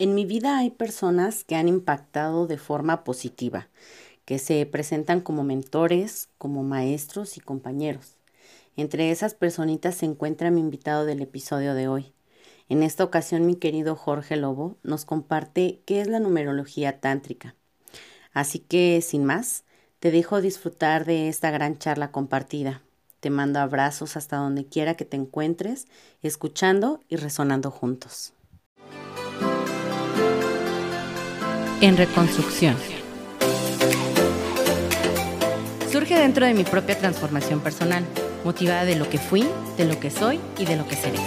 En mi vida hay personas que han impactado de forma positiva, que se presentan como mentores, como maestros y compañeros. Entre esas personitas se encuentra mi invitado del episodio de hoy. En esta ocasión mi querido Jorge Lobo nos comparte qué es la numerología tántrica. Así que, sin más, te dejo disfrutar de esta gran charla compartida. Te mando abrazos hasta donde quiera que te encuentres, escuchando y resonando juntos. En reconstrucción. Surge dentro de mi propia transformación personal, motivada de lo que fui, de lo que soy y de lo que seré.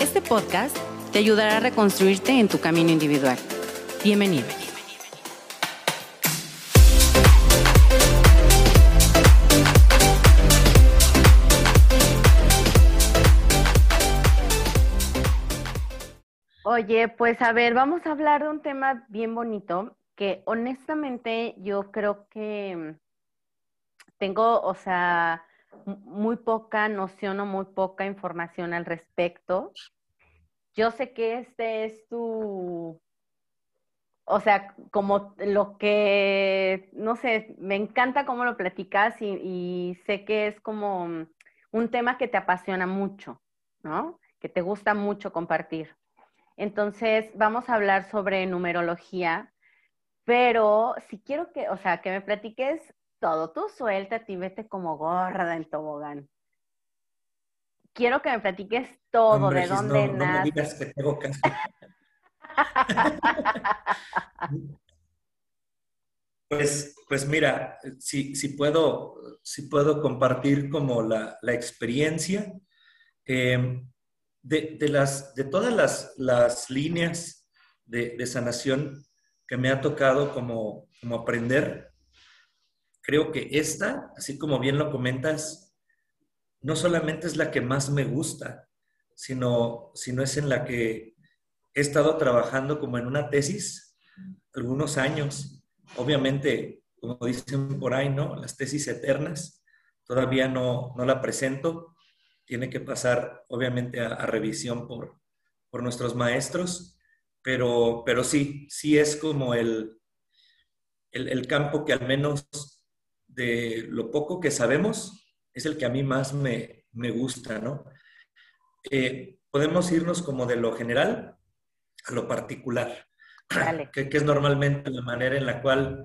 Este podcast te ayudará a reconstruirte en tu camino individual. Bienvenido. Oye, pues a ver, vamos a hablar de un tema bien bonito que honestamente yo creo que tengo, o sea, muy poca noción o muy poca información al respecto. Yo sé que este es tu, o sea, como lo que, no sé, me encanta cómo lo platicas y, sé que es como un tema que te apasiona mucho, ¿no? Que te gusta mucho compartir. Entonces, vamos a hablar sobre numerología, pero si quiero que, o sea, que me platiques todo, tú suéltate y vete como gorda en tobogán. Quiero que me platiques todo, de dónde no, No me digas que tengo. Pues, pues mira, si, si, puedo, si puedo compartir como la, la experiencia. Eh, de, las, de todas las, líneas de, sanación que me ha tocado como, como aprender, creo que esta, así como bien lo comentas, no solamente es la que más me gusta, sino, sino es en la que he estado trabajando como en una tesis algunos años. Obviamente, como dicen por ahí, ¿no? Las tesis eternas, todavía no, no la presento, tiene que pasar obviamente a, revisión por, por, nuestros maestros, pero, pero sí, sí es como el, el, campo que al menos de lo poco que sabemos es el que a mí más me, me gusta, ¿no? Eh, podemos irnos como de lo general a lo particular, que, que, es normalmente la manera en la cual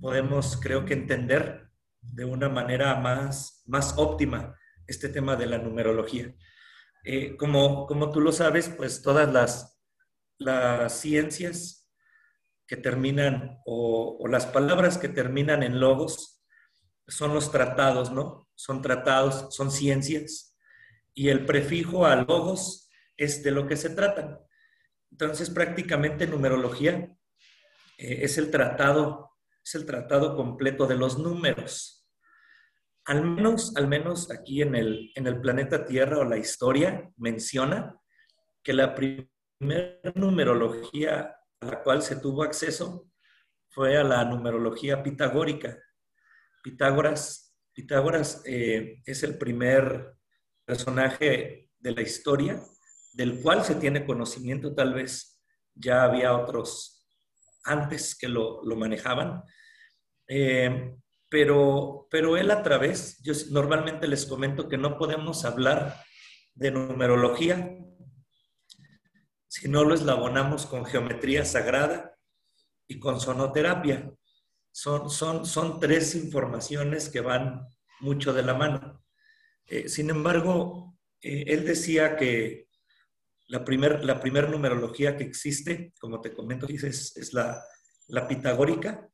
podemos, creo que, entender de una manera más, más óptima este tema de la numerología. Eh, como, como tú lo sabes, pues todas las, las ciencias que terminan o, las palabras que terminan en logos son los tratados, ¿no? Son tratados, son ciencias. Y el prefijo a logos es de lo que se trata. Entonces, prácticamente numerología eh, es el tratado, es el tratado completo de los números. Al menos, al menos aquí en el, en el planeta Tierra o la historia menciona que la primera numerología a la cual se tuvo acceso fue a la numerología pitagórica. Pitágoras, Pitágoras eh, es el primer personaje de la historia del cual se tiene conocimiento, tal vez ya había otros antes que lo, manejaban. Eh, pero, pero él a través, yo normalmente les comento que no podemos hablar de numerología si no lo eslabonamos con geometría sagrada y con sonoterapia. Son, son, son tres informaciones que van mucho de la mano. Eh, sin embargo, eh, él decía que la primera la primer numerología que existe, como te comento, es, es la, la pitagórica,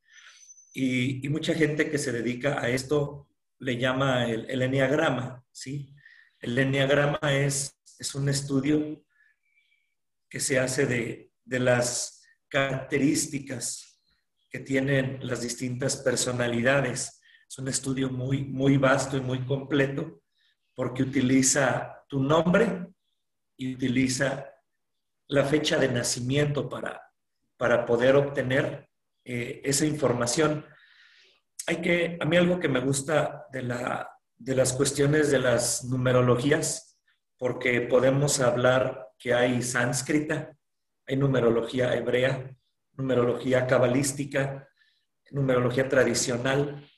y, mucha gente que se dedica a esto le llama el, el enneagrama, ¿sí? El enneagrama es, es un estudio que se hace de, de las características que tienen las distintas personalidades. Es un estudio muy, muy vasto y muy completo porque utiliza tu nombre y utiliza la fecha de nacimiento para, para poder obtener eh, esa información. Hay que, a mí algo que me gusta de, la, de las cuestiones de las numerologías, porque podemos hablar que hay sánscrita, hay numerología hebrea, numerología cabalística, numerología tradicional.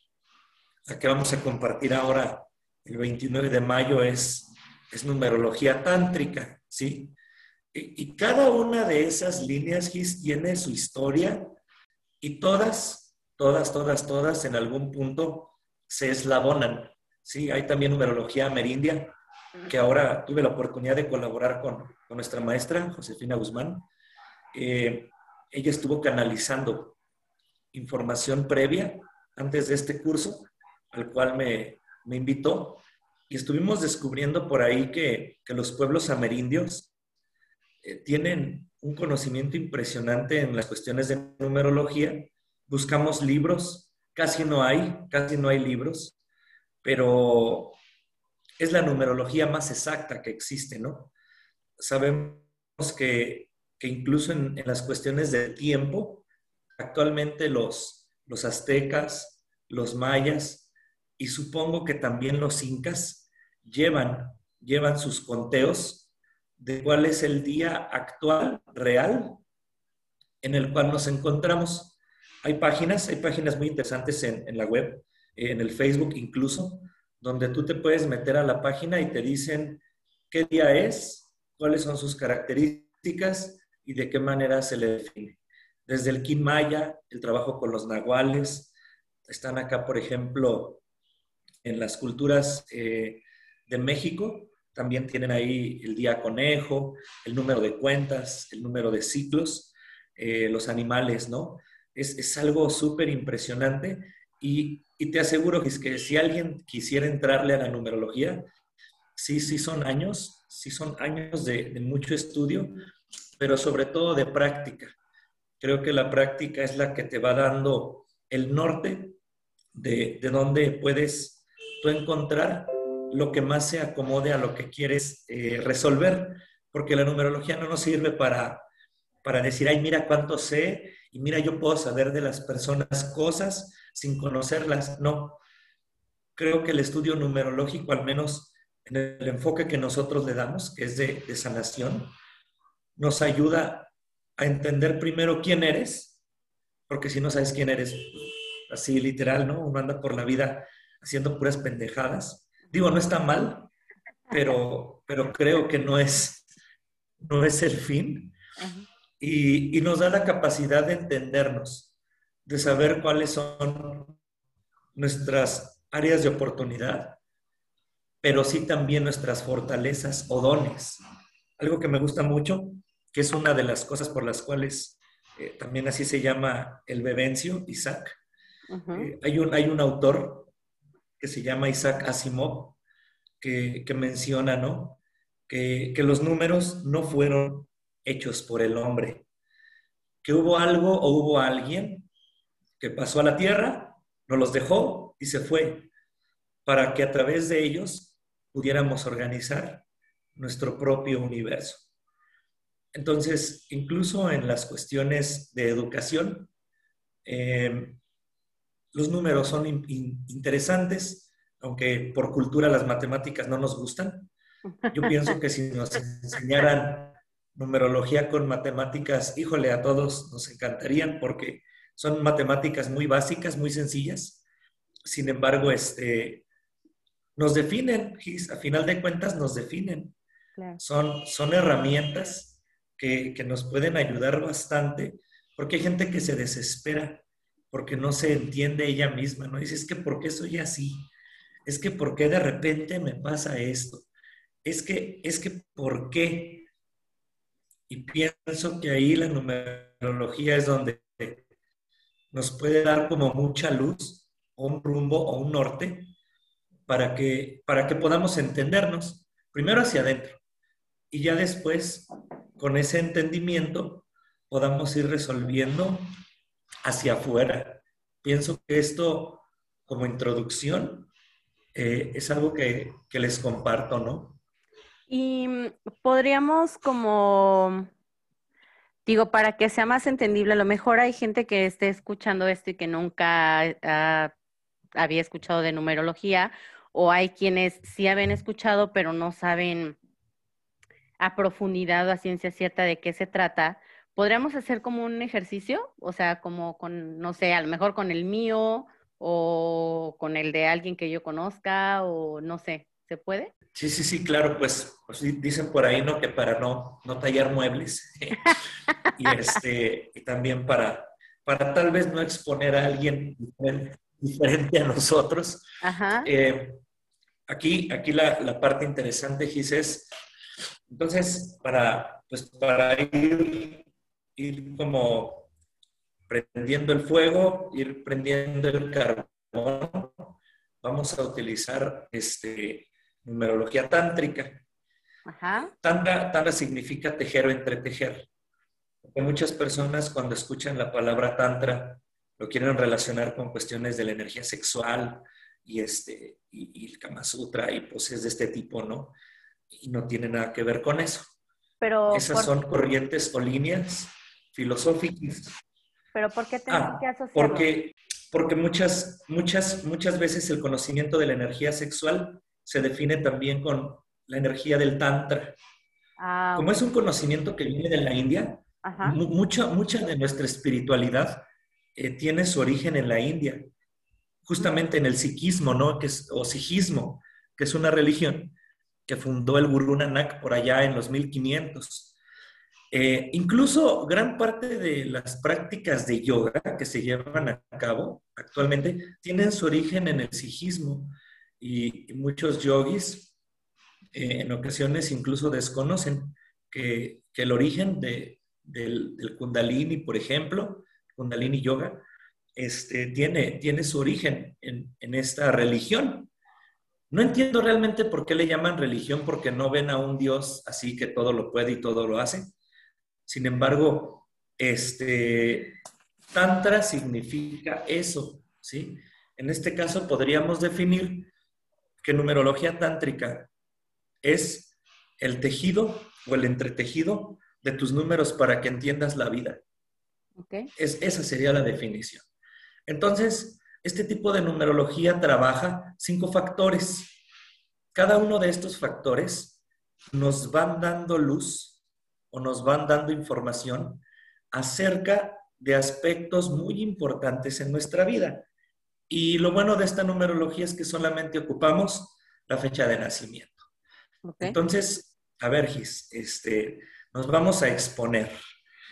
La que vamos a compartir ahora el 29 de mayo es, es numerología tántrica, ¿sí? Y, cada una de esas líneas tiene su historia y todas, todas, todas, todas en algún punto se eslabonan, ¿sí? Hay también numerología amerindia, que ahora tuve la oportunidad de colaborar con, con nuestra maestra, Josefina Guzmán. Eh, ella estuvo canalizando información previa antes de este curso, al cual me, me invitó, y estuvimos descubriendo por ahí que, que los pueblos amerindios eh, tienen un conocimiento impresionante en las cuestiones de numerología. Buscamos libros, casi no hay, casi no hay libros, pero es la numerología más exacta que existe, ¿no? Sabemos que, incluso en, las cuestiones del tiempo, actualmente los, los aztecas, los mayas y supongo que también los incas llevan, llevan sus conteos de cuál es el día actual, real, en el cual nos encontramos. Hay páginas, hay páginas muy interesantes en, la web, en el Facebook incluso, donde tú te puedes meter a la página y te dicen qué día es, cuáles son sus características y de qué manera se le define. Desde el Kin el trabajo con los nahuales, están acá, por ejemplo, en las culturas eh, de México, también tienen ahí el día conejo, el número de cuentas, el número de ciclos, eh, los animales, ¿no? Es, es algo súper impresionante y, y, te aseguro que, que si alguien quisiera entrarle a la numerología, sí, sí son años, sí son años de, mucho estudio, pero sobre todo de práctica. Creo que la práctica es la que te va dando el norte de, de dónde puedes tú encontrar lo que más se acomode a lo que quieres eh, resolver, porque la numerología no nos sirve para, para decir, ay, mira cuánto sé y mira, yo puedo saber de las personas cosas sin conocerlas. No, creo que el estudio numerológico, al menos en el enfoque que nosotros le damos, que es de, de sanación, nos ayuda a entender primero quién eres, porque si no sabes quién eres, así literal, ¿no? Uno anda por la vida haciendo puras pendejadas. Digo, no está mal, pero, pero creo que no es, no es el fin. Y, y nos da la capacidad de entendernos, de saber cuáles son nuestras áreas de oportunidad, pero sí también nuestras fortalezas o dones. Algo que me gusta mucho, que es una de las cosas por las cuales eh, también así se llama el bebencio, Isaac. eh, hay, un, hay un autor que se llama Isaac Asimov, que, que menciona, ¿no? Que, que, los números no fueron hechos por el hombre, que hubo algo o hubo alguien que pasó a la tierra, nos los dejó y se fue, para que a través de ellos pudiéramos organizar nuestro propio universo. Entonces, incluso en las cuestiones de educación, eh, los números son in, in, interesantes, aunque por cultura las matemáticas no nos gustan. Yo pienso que si nos enseñaran numerología con matemáticas, híjole, a todos nos encantarían porque son matemáticas muy básicas, muy sencillas. Sin embargo, este, nos definen, a final de cuentas nos definen. Claro. Son, son herramientas que, que nos pueden ayudar bastante porque hay gente que se desespera porque no se entiende ella misma, ¿no? Dice, es que ¿por qué soy así? Es que ¿por qué de repente me pasa esto? Es que, es que ¿por qué? Y pienso que ahí la numerología es donde nos puede dar como mucha luz, o un rumbo o un norte, para que, para que podamos entendernos, primero hacia adentro, y ya después, con ese entendimiento, podamos ir resolviendo hacia afuera. Pienso que esto, como introducción, eh, es algo que, que, les comparto, ¿no? Y mm, podríamos como, digo, para que sea más entendible, a lo mejor hay gente que esté escuchando esto y que nunca uh, había escuchado de numerología, o hay quienes sí habían escuchado, pero no saben a profundidad o a ciencia cierta de qué se trata podríamos hacer como un ejercicio, o sea, como con, no sé, a lo mejor con el mío o con el de alguien que yo conozca o no sé, ¿se puede? Sí, sí, sí, claro, pues, pues dicen por ahí, ¿no? Que para no, no tallar muebles y, este, y también para, para tal vez no exponer a alguien diferente, a nosotros. Ajá. Eh, aquí, aquí la, la, parte interesante, Gis, es, entonces, para, pues, para ir, ir como prendiendo el fuego, ir prendiendo el carbón, vamos a utilizar este, numerología tántrica. Ajá. Tantra, significa tejer o entretejer. Porque muchas personas cuando escuchan la palabra tantra lo quieren relacionar con cuestiones de la energía sexual y, este, y, el Kama Sutra y poses de este tipo, ¿no? Y no tiene nada que ver con eso. Pero Esas son corrientes o líneas filosóficas. ¿Pero por qué tenemos ah, que asociarlo? Porque, porque muchas, muchas, muchas veces el conocimiento de la energía sexual se define también con la energía del Tantra. Ah, Como es un conocimiento que viene de la India, mucha, mucha de nuestra espiritualidad eh, tiene su origen en la India, justamente en el sikhismo, ¿no? Que es, o sijismo, que es una religión que fundó el Guru Nanak por allá en los 1500. Eh, incluso gran parte de las prácticas de yoga que se llevan a cabo actualmente tienen su origen en el sijismo y, muchos yogis eh, en ocasiones incluso desconocen que, el origen de, del, kundalini, por ejemplo, kundalini yoga, este, tiene, tiene su origen en, en esta religión. No entiendo realmente por qué le llaman religión, porque no ven a un Dios así que todo lo puede y todo lo hace. Sin embargo, este, Tantra significa eso, ¿sí? En este caso podríamos definir que numerología tántrica es el tejido o el entretejido de tus números para que entiendas la vida. Es, esa sería la definición. Entonces, este tipo de numerología trabaja cinco factores. Cada uno de estos factores nos van dando luz o nos van dando información acerca de aspectos muy importantes en nuestra vida. Y lo bueno de esta numerología es que solamente ocupamos la fecha de nacimiento. Entonces, a ver, Gis, este, nos vamos a exponer.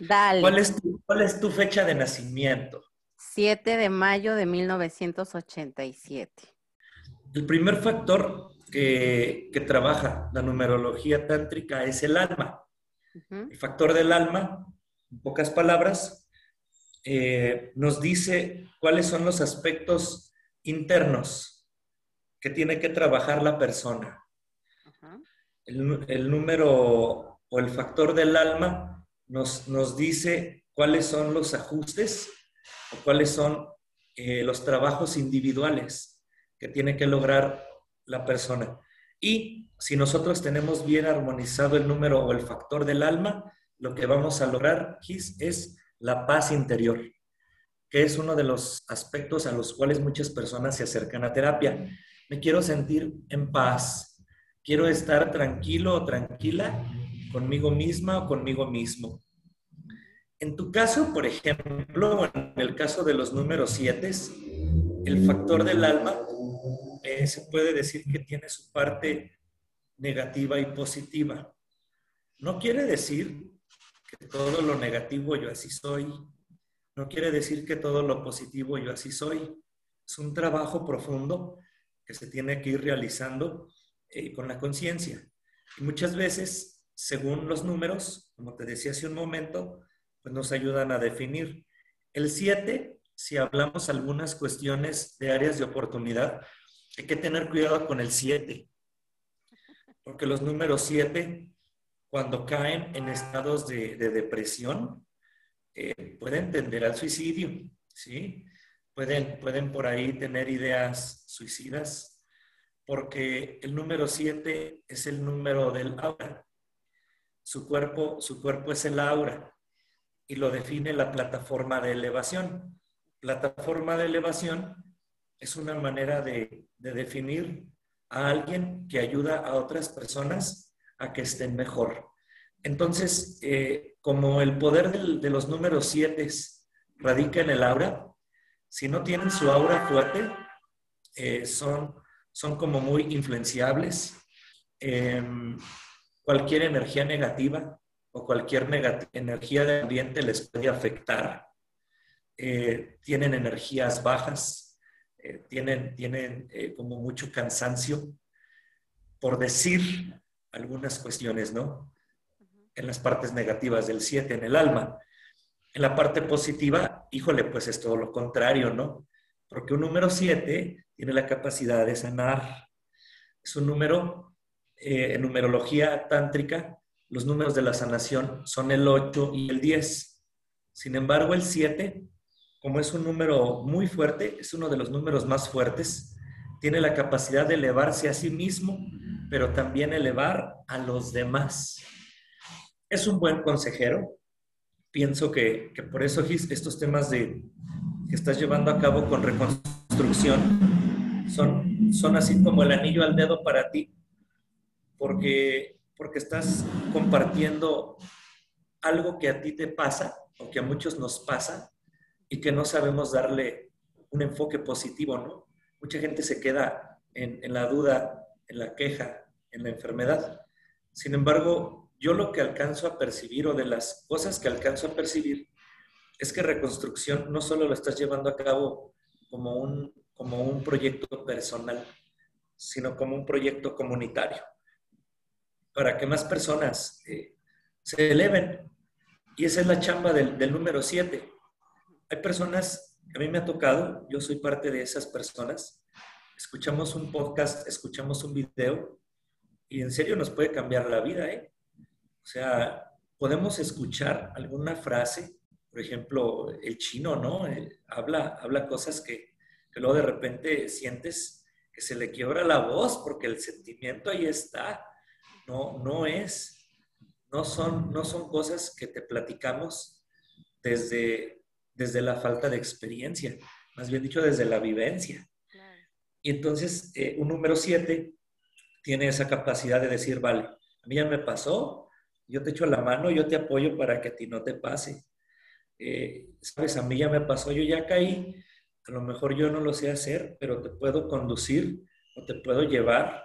Dale. ¿Cuál es, tu, ¿Cuál es tu fecha de nacimiento? 7 de mayo de 1987. El primer factor que, que trabaja la numerología tántrica es el alma. El factor del alma, en pocas palabras, eh, nos dice cuáles son los aspectos internos que tiene que trabajar la persona. El, número o el factor del alma nos, nos, dice cuáles son los ajustes o cuáles son eh, los trabajos individuales que tiene que lograr la persona. Y si nosotros tenemos bien armonizado el número o el factor del alma, lo que vamos a lograr es la paz interior, que es uno de los aspectos a los cuales muchas personas se acercan a terapia. Me quiero sentir en paz, quiero estar tranquilo o tranquila conmigo misma o conmigo mismo. En tu caso, por ejemplo, en el caso de los números 7, el factor del alma eh, se puede decir que tiene su parte negativa y positiva. No quiere decir que todo lo negativo yo así soy. No quiere decir que todo lo positivo yo así soy. Es un trabajo profundo que se tiene que ir realizando eh, con la conciencia. Y muchas veces, según los números, como te decía hace un momento, pues nos ayudan a definir. El 7, si hablamos algunas cuestiones de áreas de oportunidad, hay que tener cuidado con el 7, porque los números 7 cuando caen en estados de, depresión, eh, pueden tender al suicidio, ¿sí? Pueden, pueden por ahí tener ideas suicidas, porque el número 7 es el número del aura. Su cuerpo, su cuerpo es el aura y lo define la plataforma de elevación. Plataforma de elevación es una manera de, de definir a alguien que ayuda a otras personas a que estén mejor. Entonces, eh, como el poder de los números 7 radica en el aura, si no tienen su aura fuerte, eh, son, son como muy influenciables. Em, cualquier energía negativa o cualquier energía del ambiente les puede afectar. Eh, tienen energías bajas, eh, tienen, tienen como mucho cansancio, por decir algunas cuestiones, ¿no? En las partes negativas del 7, en el alma. En la parte positiva, híjole, pues es todo lo contrario, ¿no? Porque un número 7 tiene la capacidad de sanar. Es un número, eh, en numerología tántrica, los números de la sanación son el 8 y el 10. Sin embargo, el 7, como es un número muy fuerte, es uno de los números más fuertes, tiene la capacidad de elevarse a sí mismo, pero también elevar a los demás. Es un buen consejero, pienso que, por eso estos temas de, que estás llevando a cabo con reconstrucción son, son así como el anillo al dedo para ti, porque, porque estás compartiendo algo que a ti te pasa o que a muchos nos pasa y que no sabemos darle un enfoque positivo, ¿no? Mucha gente se queda en, en la duda, en la queja, en la enfermedad. Sin embargo, yo lo que alcanzo a percibir o de las cosas que alcanzo a percibir es que reconstrucción no solo lo estás llevando a cabo como un, como un proyecto personal, sino como un proyecto comunitario, para que más personas eh, se eleven. Y esa es la chamba del, del número 7. Hay personas, a mí me ha tocado, yo soy parte de esas personas, escuchamos un podcast, escuchamos un video y en serio nos puede cambiar la vida, ¿eh? O sea, podemos escuchar alguna frase, por ejemplo, el chino, ¿no? Eh, habla, habla cosas que, que luego de repente sientes que se le quiebra la voz porque el sentimiento ahí está. No, no es, no son, no son cosas que te platicamos desde, desde la falta de experiencia, más bien dicho, desde la vivencia. Y entonces, eh, un número siete tiene esa capacidad de decir, vale, a mí ya me pasó, yo te echo la mano, yo te apoyo para que a ti no te pase. Eh, Sabes, a mí ya me pasó, yo ya caí, a lo mejor yo no lo sé hacer, pero te puedo conducir o te puedo llevar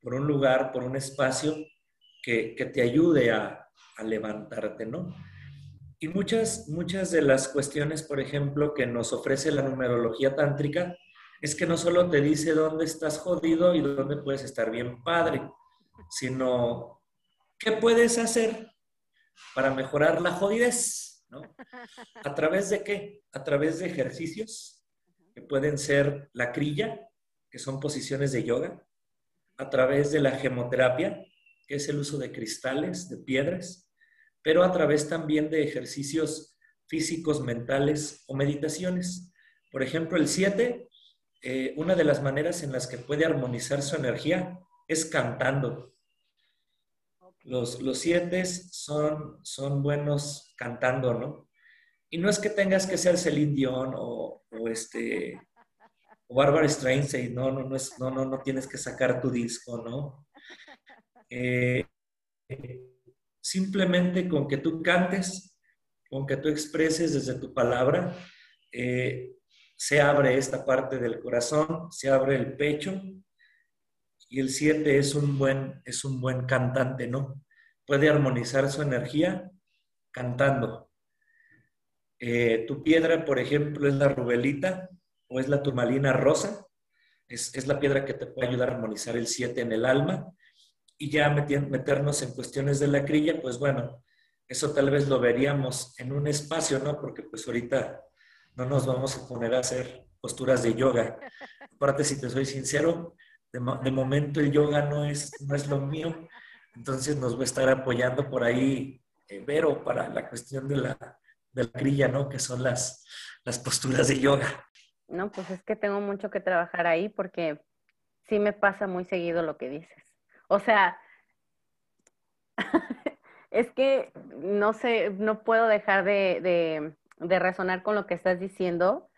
por un lugar, por un espacio que, que te ayude a, a, levantarte, ¿no? Y muchas, muchas de las cuestiones, por ejemplo, que nos ofrece la numerología tántrica, es que no solo te dice dónde estás jodido y dónde puedes estar bien padre, sino ¿Qué puedes hacer para mejorar la jodidez? ¿no? ¿A través de qué? A través de ejercicios que pueden ser la crilla, que son posiciones de yoga, a través de la gemoterapia, que es el uso de cristales, de piedras, pero a través también de ejercicios físicos, mentales o meditaciones. Por ejemplo, el 7, eh, una de las maneras en las que puede armonizar su energía es cantando. Los, los siete son, son buenos cantando, ¿no? Y no es que tengas que ser Celine Dion o, o este o Barbara Streisand, no, no, no, no, no, no tienes que sacar tu disco, ¿no? Eh, simplemente con que tú cantes, con que tú expreses desde tu palabra, eh, se abre esta parte del corazón, se abre el pecho y el 7 es un buen, es un buen cantante, ¿no? Puede armonizar su energía cantando. Eh, tu piedra, por ejemplo, es la rubelita o es la turmalina rosa. Es, es la piedra que te puede ayudar a armonizar el 7 en el alma. Y ya meternos en cuestiones de la crilla, pues bueno, eso tal vez lo veríamos en un espacio, ¿no? Porque pues ahorita no nos vamos a poner a hacer posturas de yoga. Aparte, si te soy sincero, de, momento el yoga no es, no es lo mío, entonces nos va a estar apoyando por ahí eh, Vero para la cuestión de la, de la grilla, ¿no? Que son las, las posturas de yoga. No, pues es que tengo mucho que trabajar ahí porque sí me pasa muy seguido lo que dices. O sea, es que no sé, no puedo dejar de, de, de resonar con lo que estás diciendo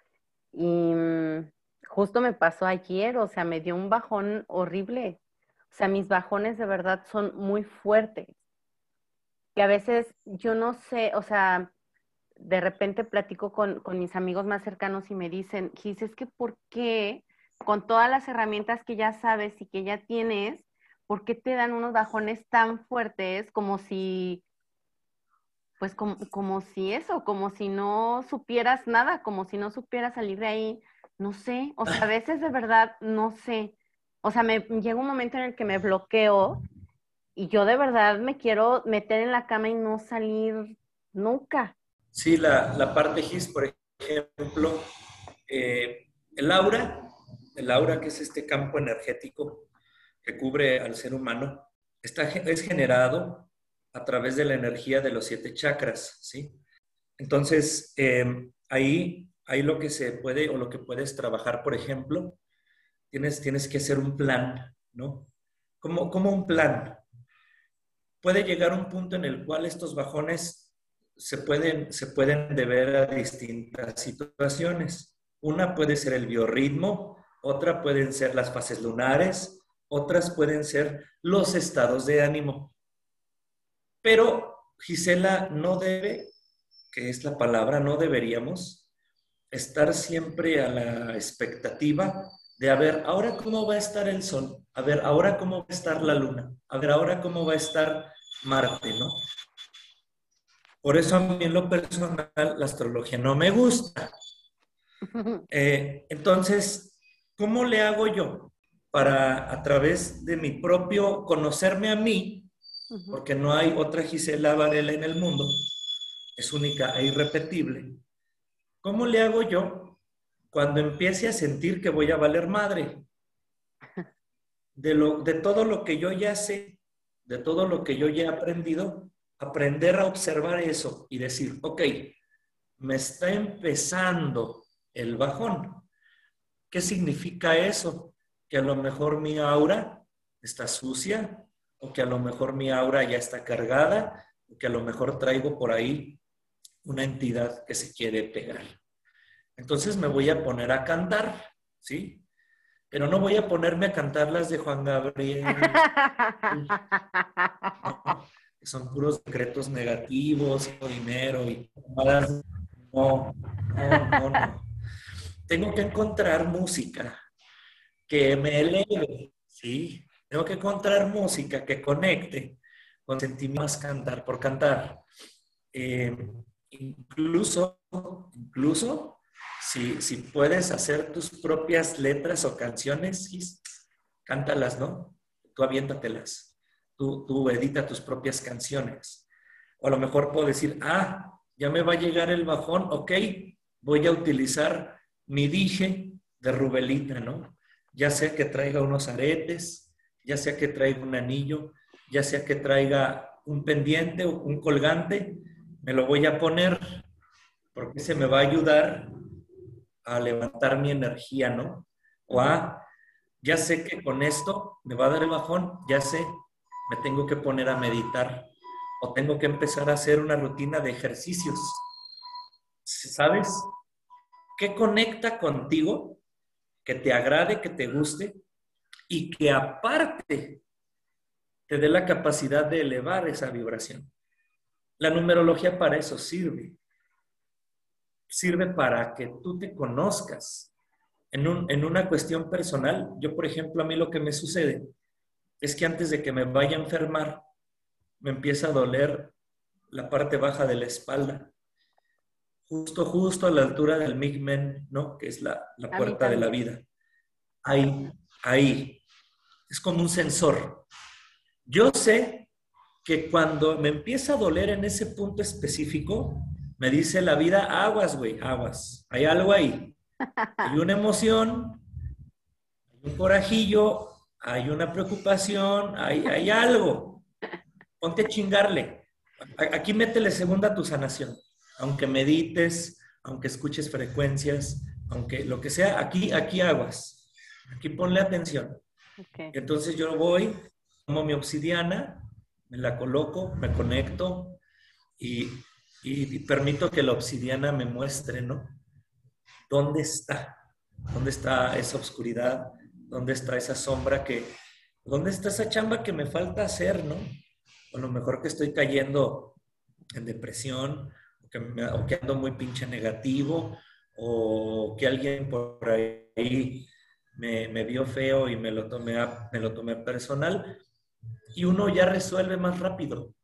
y mm, justo me pasó ayer, o sea, me dio un bajón horrible. O sea, mis bajones de verdad son muy fuertes. que a veces yo no sé, o sea, de repente platico con, con mis amigos más cercanos y me dicen, Gis, es que ¿por qué con todas las herramientas que ya sabes y que ya tienes, ¿por qué te dan unos bajones tan fuertes como si, pues como, como si eso, como si no supieras nada, como si no supieras salir de ahí? No sé, o sea, a veces de verdad no sé. O sea, me llega un momento en el que me bloqueo y yo de verdad me quiero meter en la cama y no salir nunca. Sí, la, parte GIS, por ejemplo, eh, el aura, el aura que es este campo energético que cubre al ser humano, está, es generado a través de la energía de los siete chakras, ¿sí? Entonces, em, ahí, ahí lo que se puede o lo que puedes trabajar, por ejemplo, tienes, tienes que hacer un plan, ¿no? Como, como un plan. Puede llegar un punto en el cual estos bajones se pueden, se pueden deber a distintas situaciones. Una puede ser el biorritmo, otra pueden ser las fases lunares, otras pueden ser los estados de ánimo. Pero Gisela no debe, que es la palabra, no deberíamos estar siempre a la expectativa de a ver, ahora cómo va a estar el sol, a ver, ahora cómo va a estar la luna, a ver, ahora cómo va a estar Marte, ¿no? Por eso a mí en lo personal la astrología no me gusta. Eh, entonces, ¿cómo le hago yo para a través de mi propio conocerme a mí, porque no hay otra Gisela Varela en el mundo, es única e irrepetible, ¿cómo le hago yo cuando empiece a sentir que voy a valer madre? De, lo, de todo lo que yo ya sé, de todo lo que yo ya he aprendido, aprender a observar eso y decir, ok, me está empezando el bajón. ¿Qué significa eso? Que a lo mejor mi aura está sucia o que a lo mejor mi aura ya está cargada o que a lo mejor traigo por ahí una entidad que se quiere pegar. Entonces me voy a poner a cantar, ¿sí? Pero no voy a ponerme a cantar las de Juan Gabriel. son puros decretos negativos, dinero y no, no, no, no. Tengo que encontrar música que me eleve, ¿sí? Tengo que encontrar música que conecte con sentimientos cantar por cantar. Eh, incluso, incluso, si, si puedes hacer tus propias letras o canciones, cántalas, ¿no? Tú aviéntatelas tú, edita tus propias canciones. O a lo mejor puedo decir, ah, ya me va a llegar el bajón, ok, voy a utilizar mi dije de Rubelita, ¿no? Ya sea que traiga unos aretes, ya sea que traiga un anillo, ya sea que traiga un pendiente o un colgante, me lo voy a poner porque se me va a ayudar a levantar mi energía, ¿no? O a, ya sé que con esto me va a dar el bajón, ya sé me tengo que poner a meditar o tengo que empezar a hacer una rutina de ejercicios. ¿Sabes? ¿Qué conecta contigo? Que te agrade, que te guste y que aparte te dé la capacidad de elevar esa vibración. La numerología para eso sirve. Sirve para que tú te conozcas. En, en una cuestión personal, yo por ejemplo, a mí lo que me sucede es que antes de que me vaya a enfermar, me empieza a doler la parte baja de la espalda, justo, justo a la altura del migmen, ¿no? Que es la, puerta de la vida. Ahí, ahí. Es como un sensor. Yo sé que cuando me empieza a doler en ese punto específico, me dice la vida, aguas, güey, aguas. Hay algo ahí. Hay una emoción, hay un corajillo, hay una preocupación, hay, hay algo. Ponte a chingarle. Aquí métele segunda a tu sanación. Aunque medites, aunque escuches frecuencias, aunque lo que sea, aquí, aquí aguas. Aquí ponle atención. Entonces yo voy, tomo mi obsidiana, me la coloco, me conecto y, y, permito que la obsidiana me muestre, ¿no? ¿Dónde está? ¿Dónde está esa oscuridad? ¿Dónde está esa sombra que, dónde está esa chamba que me falta hacer, no? O lo mejor que estoy cayendo en depresión, que, o que ando muy pinche negativo, o que alguien por ahí me, me vio feo y me lo, tomé me lo tomé personal, y uno ya resuelve más rápido.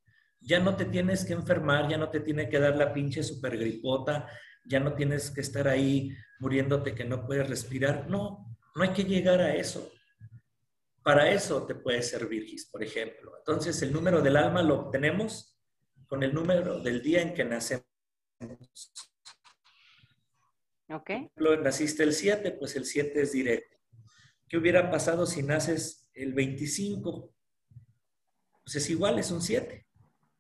Ya no te tienes que enfermar, ya no te tiene que dar la pinche super gripota, ya no tienes que estar ahí muriéndote que no puedes respirar. No, no hay que llegar a eso. Para eso te puede servir GIS, por ejemplo. Entonces, el número del alma lo obtenemos con el número del día en que nacemos. Ok. Naciste el 7, pues el 7 es directo. ¿Qué hubiera pasado si naces el 25? Pues es igual, es un 7.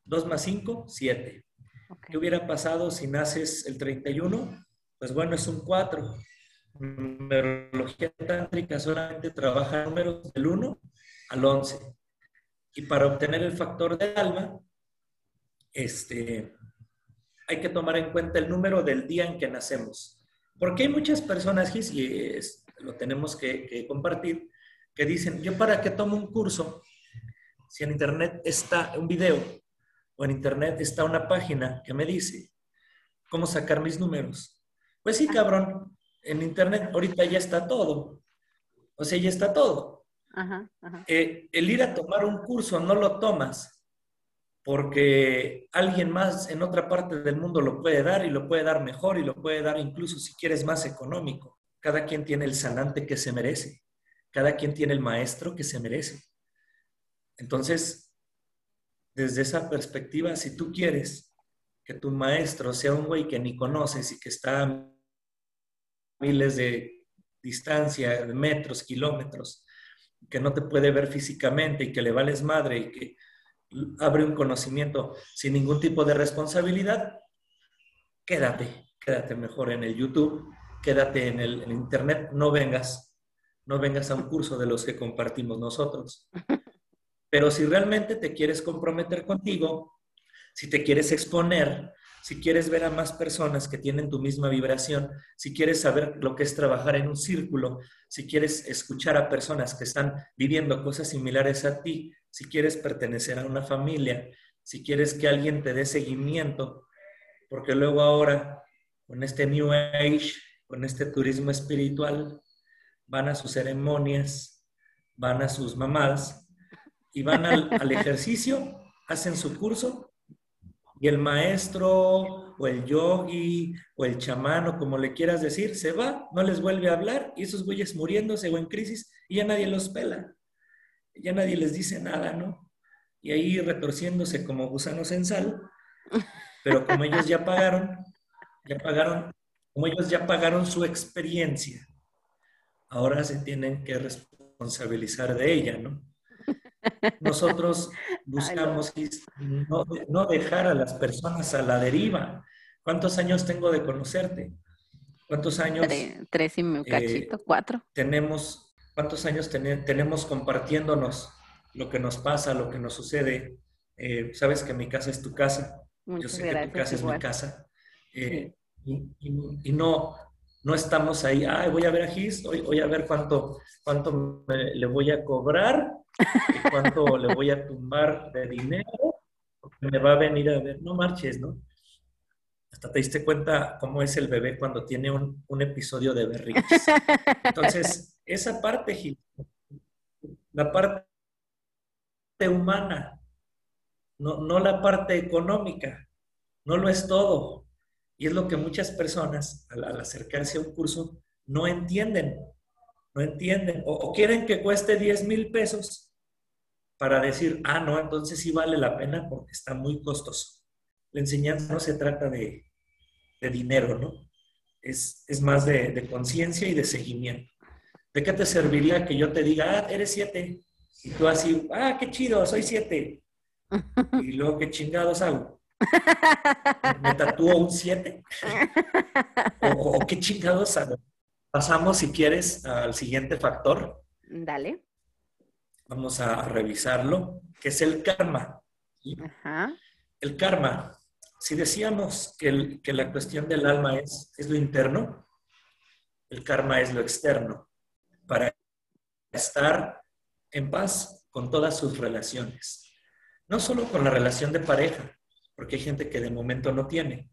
2 más 5, 7. ¿Qué hubiera pasado si naces el 31? Pues bueno, es un 4. Numerología tántrica solamente trabaja números del 1 al 11. Y para obtener el factor del alma, este, hay que tomar en cuenta el número del día en que nacemos. Porque hay muchas personas, y lo tenemos que, compartir, que dicen, yo para qué tomo un curso, si en internet está un video o en internet está una página que me dice cómo sacar mis números. Pues sí, cabrón, en internet ahorita ya está todo. O sea, ya está todo. Eh, el ir a tomar un curso no lo tomas porque alguien más en otra parte del mundo lo puede dar y lo puede dar mejor y lo puede dar incluso si quieres más económico. Cada quien tiene el sanante que se merece. Cada quien tiene el maestro que se merece. Entonces, desde esa perspectiva, si tú quieres que tu maestro sea un güey que ni conoces y que está a miles de distancia, de metros, kilómetros, que no te puede ver físicamente y que le vales madre y que abre un conocimiento sin ningún tipo de responsabilidad, quédate, quédate mejor en el YouTube, quédate en el Internet, no vengas, no vengas a un curso de los que compartimos nosotros. Pero si realmente te quieres comprometer contigo, si te quieres exponer, si quieres ver a más personas que tienen tu misma vibración, si quieres saber lo que es trabajar en un círculo, si quieres escuchar a personas que están viviendo cosas similares a ti, si quieres pertenecer a una familia, si quieres que alguien te dé seguimiento, porque luego ahora, con este New Age, con este turismo espiritual, van a sus ceremonias, van a sus mamadas y van al, al ejercicio, hacen su curso y el maestro o el yogi o el chamán o como le quieras decir, se va, no les vuelve a hablar y esos güeyes muriéndose o en crisis y ya nadie los pela ya nadie les dice nada, ¿no? Y ahí retorciéndose como gusanos en sal, pero como ellos ya pagaron, ya pagaron, como ellos ya pagaron su experiencia, ahora se tienen que responsabilizar de ella, ¿no? Nosotros buscamos no, dejar a las personas a la deriva. ¿Cuántos años tengo de conocerte? ¿Cuántos años? Tres, y un cachito, eh, cuatro. Tenemos ¿Cuántos años tenemos compartiéndonos lo que nos pasa, lo que nos sucede? Eh, sabes que mi casa es tu casa. Yo sé que tu casa es mi casa. Eh, y, no, no estamos ahí, ay, voy a ver a Gis, voy, voy a ver cuánto, cuánto le voy a cobrar, cuánto le voy a tumbar de dinero, porque me va a venir a ver. No marches, ¿no? hasta te diste cuenta cómo es el bebé cuando tiene un, episodio de berrinches. Entonces, esa parte, la parte humana, no, no la parte económica, no lo es todo. Y es lo que muchas personas al, acercarse a un curso no entienden, no entienden, o, o quieren que cueste 10 mil pesos para decir, ah, no, entonces sí vale la pena porque está muy costoso la enseñanza no se trata de, dinero, ¿no? Es, más de, conciencia y de seguimiento. ¿De qué te serviría que yo te diga, ah, eres siete? Y tú así, ah, qué chido, soy siete. Y luego, ¿qué chingados hago? ¿Me tatúo un siete? ¿O, qué chingados hago? Pasamos, si quieres, al siguiente factor. Dale. Vamos a revisarlo, que es el karma. Ajá. El karma si decíamos que, la cuestión del alma es, es lo interno, el karma es lo externo, para estar en paz con todas sus relaciones. No solo con la relación de pareja, porque hay gente que de momento no tiene,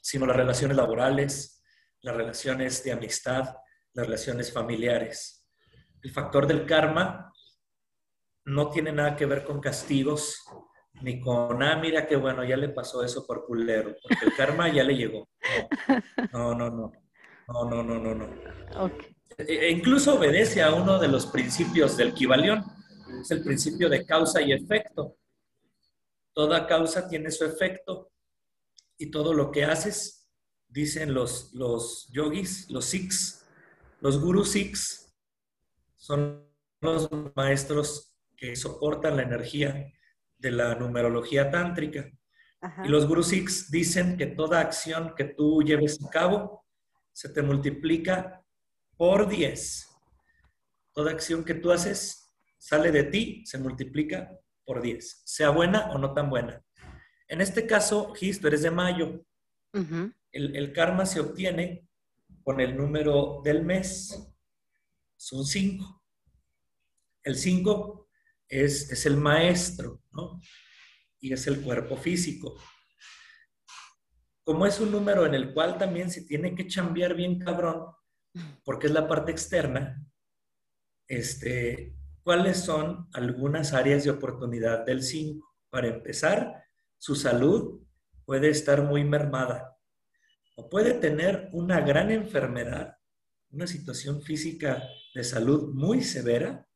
sino las relaciones laborales, las relaciones de amistad, las relaciones familiares. El factor del karma no tiene nada que ver con castigos, ni con, ah, mira qué bueno, ya le pasó eso por culero, porque el karma ya le llegó. No, no, no, no, no, no, no, no. E, e incluso obedece a uno de los principios del Kibalión, es el principio de causa y efecto. Toda causa tiene su efecto y todo lo que haces, dicen los, los yogis, los sikhs, los gurus sikhs, son los maestros que soportan la energía de la numerología tántrica. Y los gurus sikhs dicen que toda acción que tú lleves a cabo se te multiplica por 10. Toda acción que tú haces sale de ti, se multiplica por 10, sea buena o no tan buena. En este caso, Gis, tú eres de mayo. el, karma se obtiene con el número del mes. Son 5. El 5 es, es, el maestro, ¿no? Y es el cuerpo físico. Como es un número en el cual también se tiene que chambear bien cabrón, porque es la parte externa, este, ¿cuáles son algunas áreas de oportunidad del 5? Para empezar, su salud puede estar muy mermada o puede tener una gran enfermedad, una situación física de salud muy severa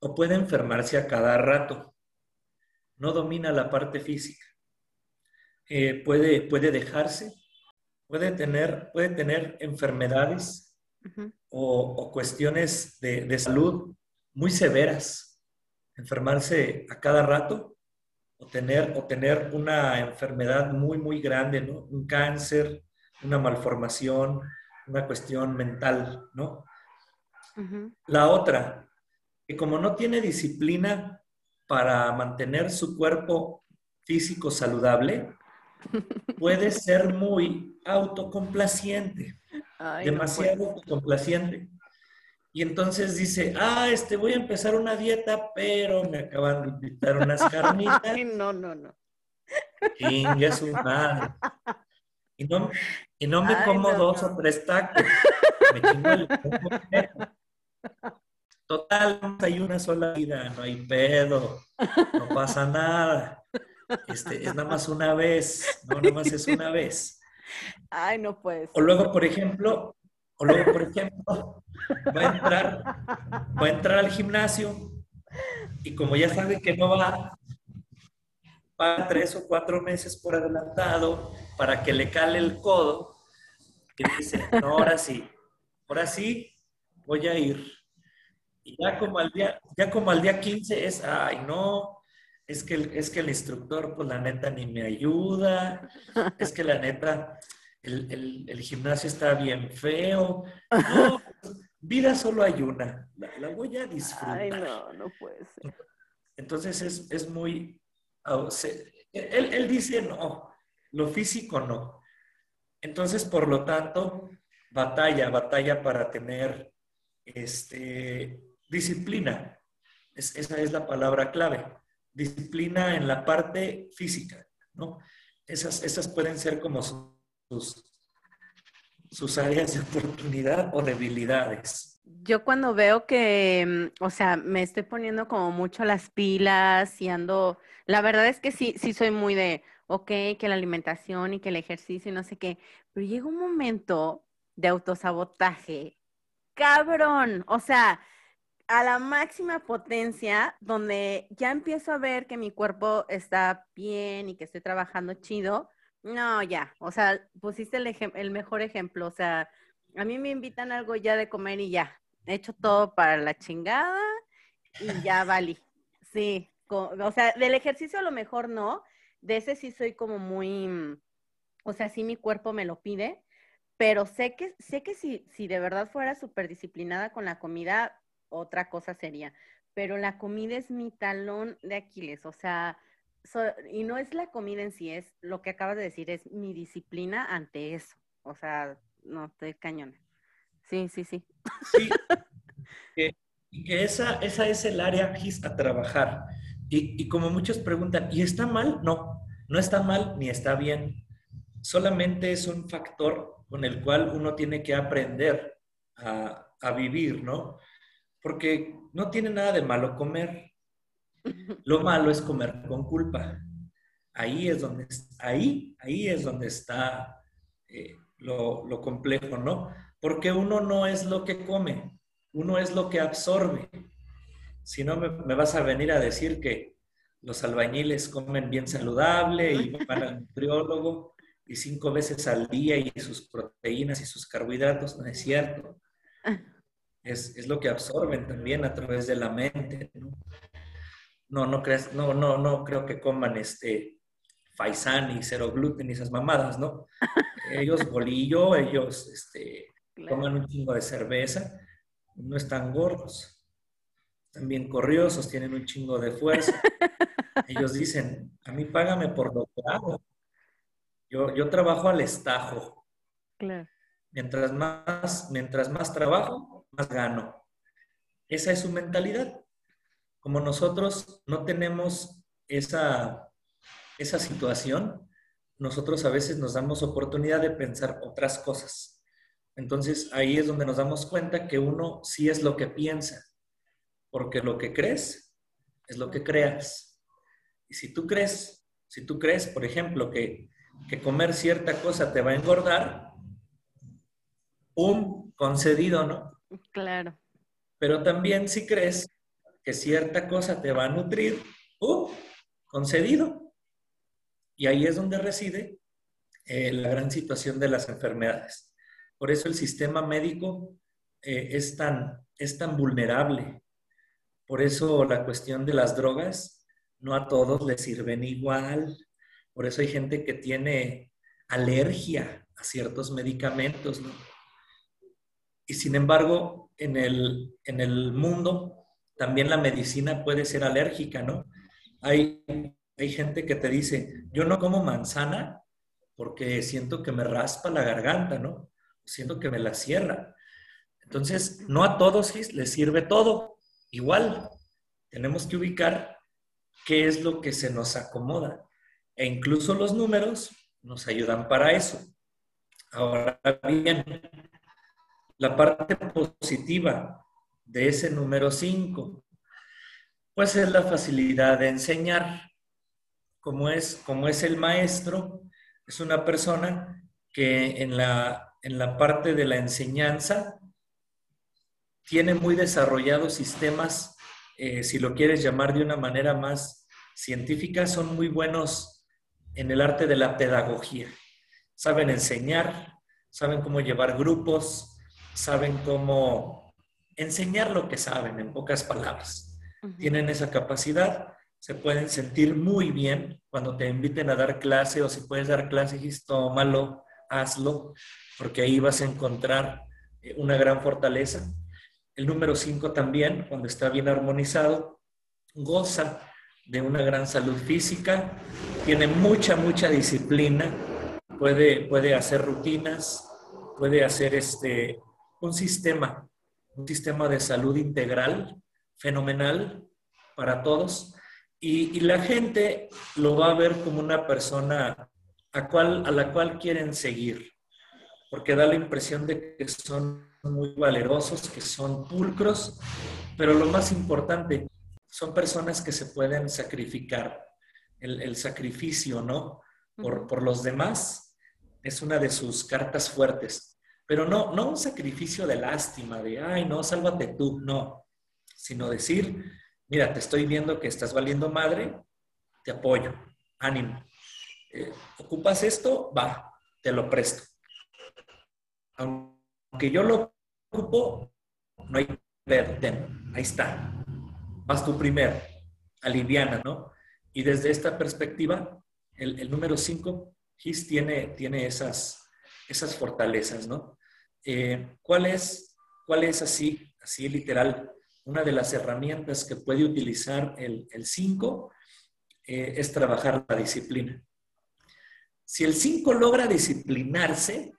o puede enfermarse a cada rato. No domina la parte física. Eh, puede, puede dejarse, puede tener, puede tener enfermedades o, cuestiones de, de salud muy severas, enfermarse a cada rato o tener, o tener una enfermedad muy, muy grande, ¿no? Un cáncer, una malformación, una cuestión mental, ¿no? La otra, que como no tiene disciplina para mantener su cuerpo físico saludable, puede ser muy autocomplaciente, demasiado autocomplaciente. Y entonces dice, ah, este, voy a empezar una dieta, pero me acaban de invitar unas carnitas. Ay, no, no, no. Chingue su madre. Y no, y no me como dos o tres tacos. Me chingo el Total, hay una sola vida, no hay pedo, no pasa nada. Este, es nada más una vez, no nada más es una vez. Ay, no puedes. O luego, por ejemplo, o luego, por ejemplo, va a entrar, va a entrar al gimnasio y como ya sabe que no va, va tres o cuatro meses por adelantado para que le cale el codo y dice, no, ahora sí, ahora sí voy a ir. Y ya como al día, ya como al día 15 es, ay, no, es que, es que el instructor, pues la neta ni me ayuda, es que la neta, el, gimnasio está bien feo. No, vida solo hay una. La, voy a disfrutar. Ay, no, no puede ser. Entonces es, muy... Él, él dice no, lo físico no. Entonces, por lo tanto, batalla, batalla para tener este, disciplina. esa es la palabra clave. Disciplina en la parte física, ¿no? Esas, esas pueden ser como sus, áreas de oportunidad o debilidades. Yo cuando veo que, mm, o sea, me estoy poniendo como mucho las pilas y ando, la verdad es que sí, sí soy muy de, ok, que la alimentación y que el ejercicio y no sé qué, pero llega un momento de autosabotaje, cabrón, o sea, a la máxima potencia, donde ya empiezo a ver que mi cuerpo está bien y que estoy trabajando chido, no, ya, o sea, pusiste el, mejor ejemplo, o sea, a mí me invitan algo ya de comer y ya, he hecho todo para la chingada y ya valí. Sí, o sea, del ejercicio a lo mejor no, de ese sí soy como muy, mm, o sea, sí mi cuerpo me lo pide, pero sé que, sé que si, si de verdad fuera súper disciplinada con la comida, otra cosa sería. Pero la comida es mi talón de Aquiles, o sea, y no es la comida en sí, es lo que acabas de decir, es mi disciplina ante eso. O sea, no, estoy cañona. Sí, sí, sí. Sí. que esa, esa es el área a trabajar. Y, y, como muchos preguntan, ¿y está mal? No. no está mal ni está bien, solamente es un factor con el cual uno tiene que aprender a, a vivir, ¿no? Porque no tiene nada de malo comer. Lo malo es comer con culpa. Ahí es donde, ahí, ahí es donde está eh, lo, lo complejo, ¿no? Porque uno no es lo que come, uno es lo que absorbe. Si no, me, vas a venir a decir que los albañiles comen bien saludable y van al nutriólogo y cinco veces al día y sus proteínas y sus carbohidratos. No es cierto. Es, es lo que absorben también a través de la mente. ¿no? No, no, crees, no, no, no creo que coman este faisán y cero gluten y esas mamadas, ¿no? Ellos bolillo, ellos este, toman un chingo de cerveza, no están gordos, están bien corriosos, tienen un chingo de fuerza. Ellos dicen, a mí págame por lo que hago. Yo, yo trabajo al estajo. Claro. Mientras más, mientras más trabajo, más gano. Esa es su mentalidad. Como nosotros no tenemos esa, esa situación, nosotros a veces nos damos oportunidad de pensar otras cosas. Entonces ahí es donde nos damos cuenta que uno sí es lo que piensa, porque lo que crees es lo que creas. Y si tú crees, si tú crees, por ejemplo, que, comer cierta cosa te va a engordar, un concedido, ¿no? Claro. Pero también si crees que cierta cosa te va a nutrir, ¡um! concedido. Y ahí es donde reside eh, la gran situación de las enfermedades. Por eso el sistema médico eh, es, tan, es tan vulnerable. Por eso la cuestión de las drogas no a todos les sirven igual. Por eso hay gente que tiene alergia a ciertos medicamentos. Y sin embargo, en el, en el mundo también la medicina puede ser alérgica, ¿no? Hay, hay gente que te dice, yo no como manzana porque siento que me raspa la garganta, ¿no? siento que me la cierra. Entonces, no a todos les sirve todo igual. Tenemos que ubicar qué es lo que se nos acomoda. E incluso los números nos ayudan para eso. Ahora bien, la parte positiva de ese número 5, pues es la facilidad de enseñar. Como es, como es el maestro, es una persona que en la en la parte de la enseñanza, tiene muy desarrollados sistemas, eh, si lo quieres llamar de una manera más científica, son muy buenos en el arte de la pedagogía. Saben enseñar, saben cómo llevar grupos, saben cómo enseñar lo que saben, en pocas palabras. Tienen esa capacidad, se pueden sentir muy bien cuando te inviten a dar clase o si puedes dar clase, tómalo, hazlo porque ahí vas a encontrar eh, una gran fortaleza. El número 5 también, cuando está bien armonizado, goza de una gran salud física, tiene mucha, mucha disciplina, puede, puede hacer rutinas, puede hacer este, un sistema, un sistema de salud integral fenomenal para todos. Y, y, la gente lo va a ver como una persona a, cual, a la cual quieren seguir porque da la impresión de que son muy valerosos, que son pulcros, pero lo más importante, son personas que se pueden sacrificar. El, sacrificio, ¿no? Por, por, los demás es una de sus cartas fuertes, pero no, no un sacrificio de lástima, de, ay, no, sálvate tú, no, sino decir, mira, te estoy viendo que estás valiendo madre, te apoyo, ánimo. Eh, ¿Ocupas esto? Va, te lo presto aunque yo lo ocupo, no hay ver, ahí está. Vas tú primero, aliviana, ¿no? Y desde esta perspectiva, el, número 5, GIS tiene, tiene esas, esas fortalezas, ¿no? Eh, ¿cuál, es, ¿Cuál es así, así literal? Una de las herramientas que puede utilizar el 5 eh, es trabajar la disciplina. Si el 5 logra disciplinarse,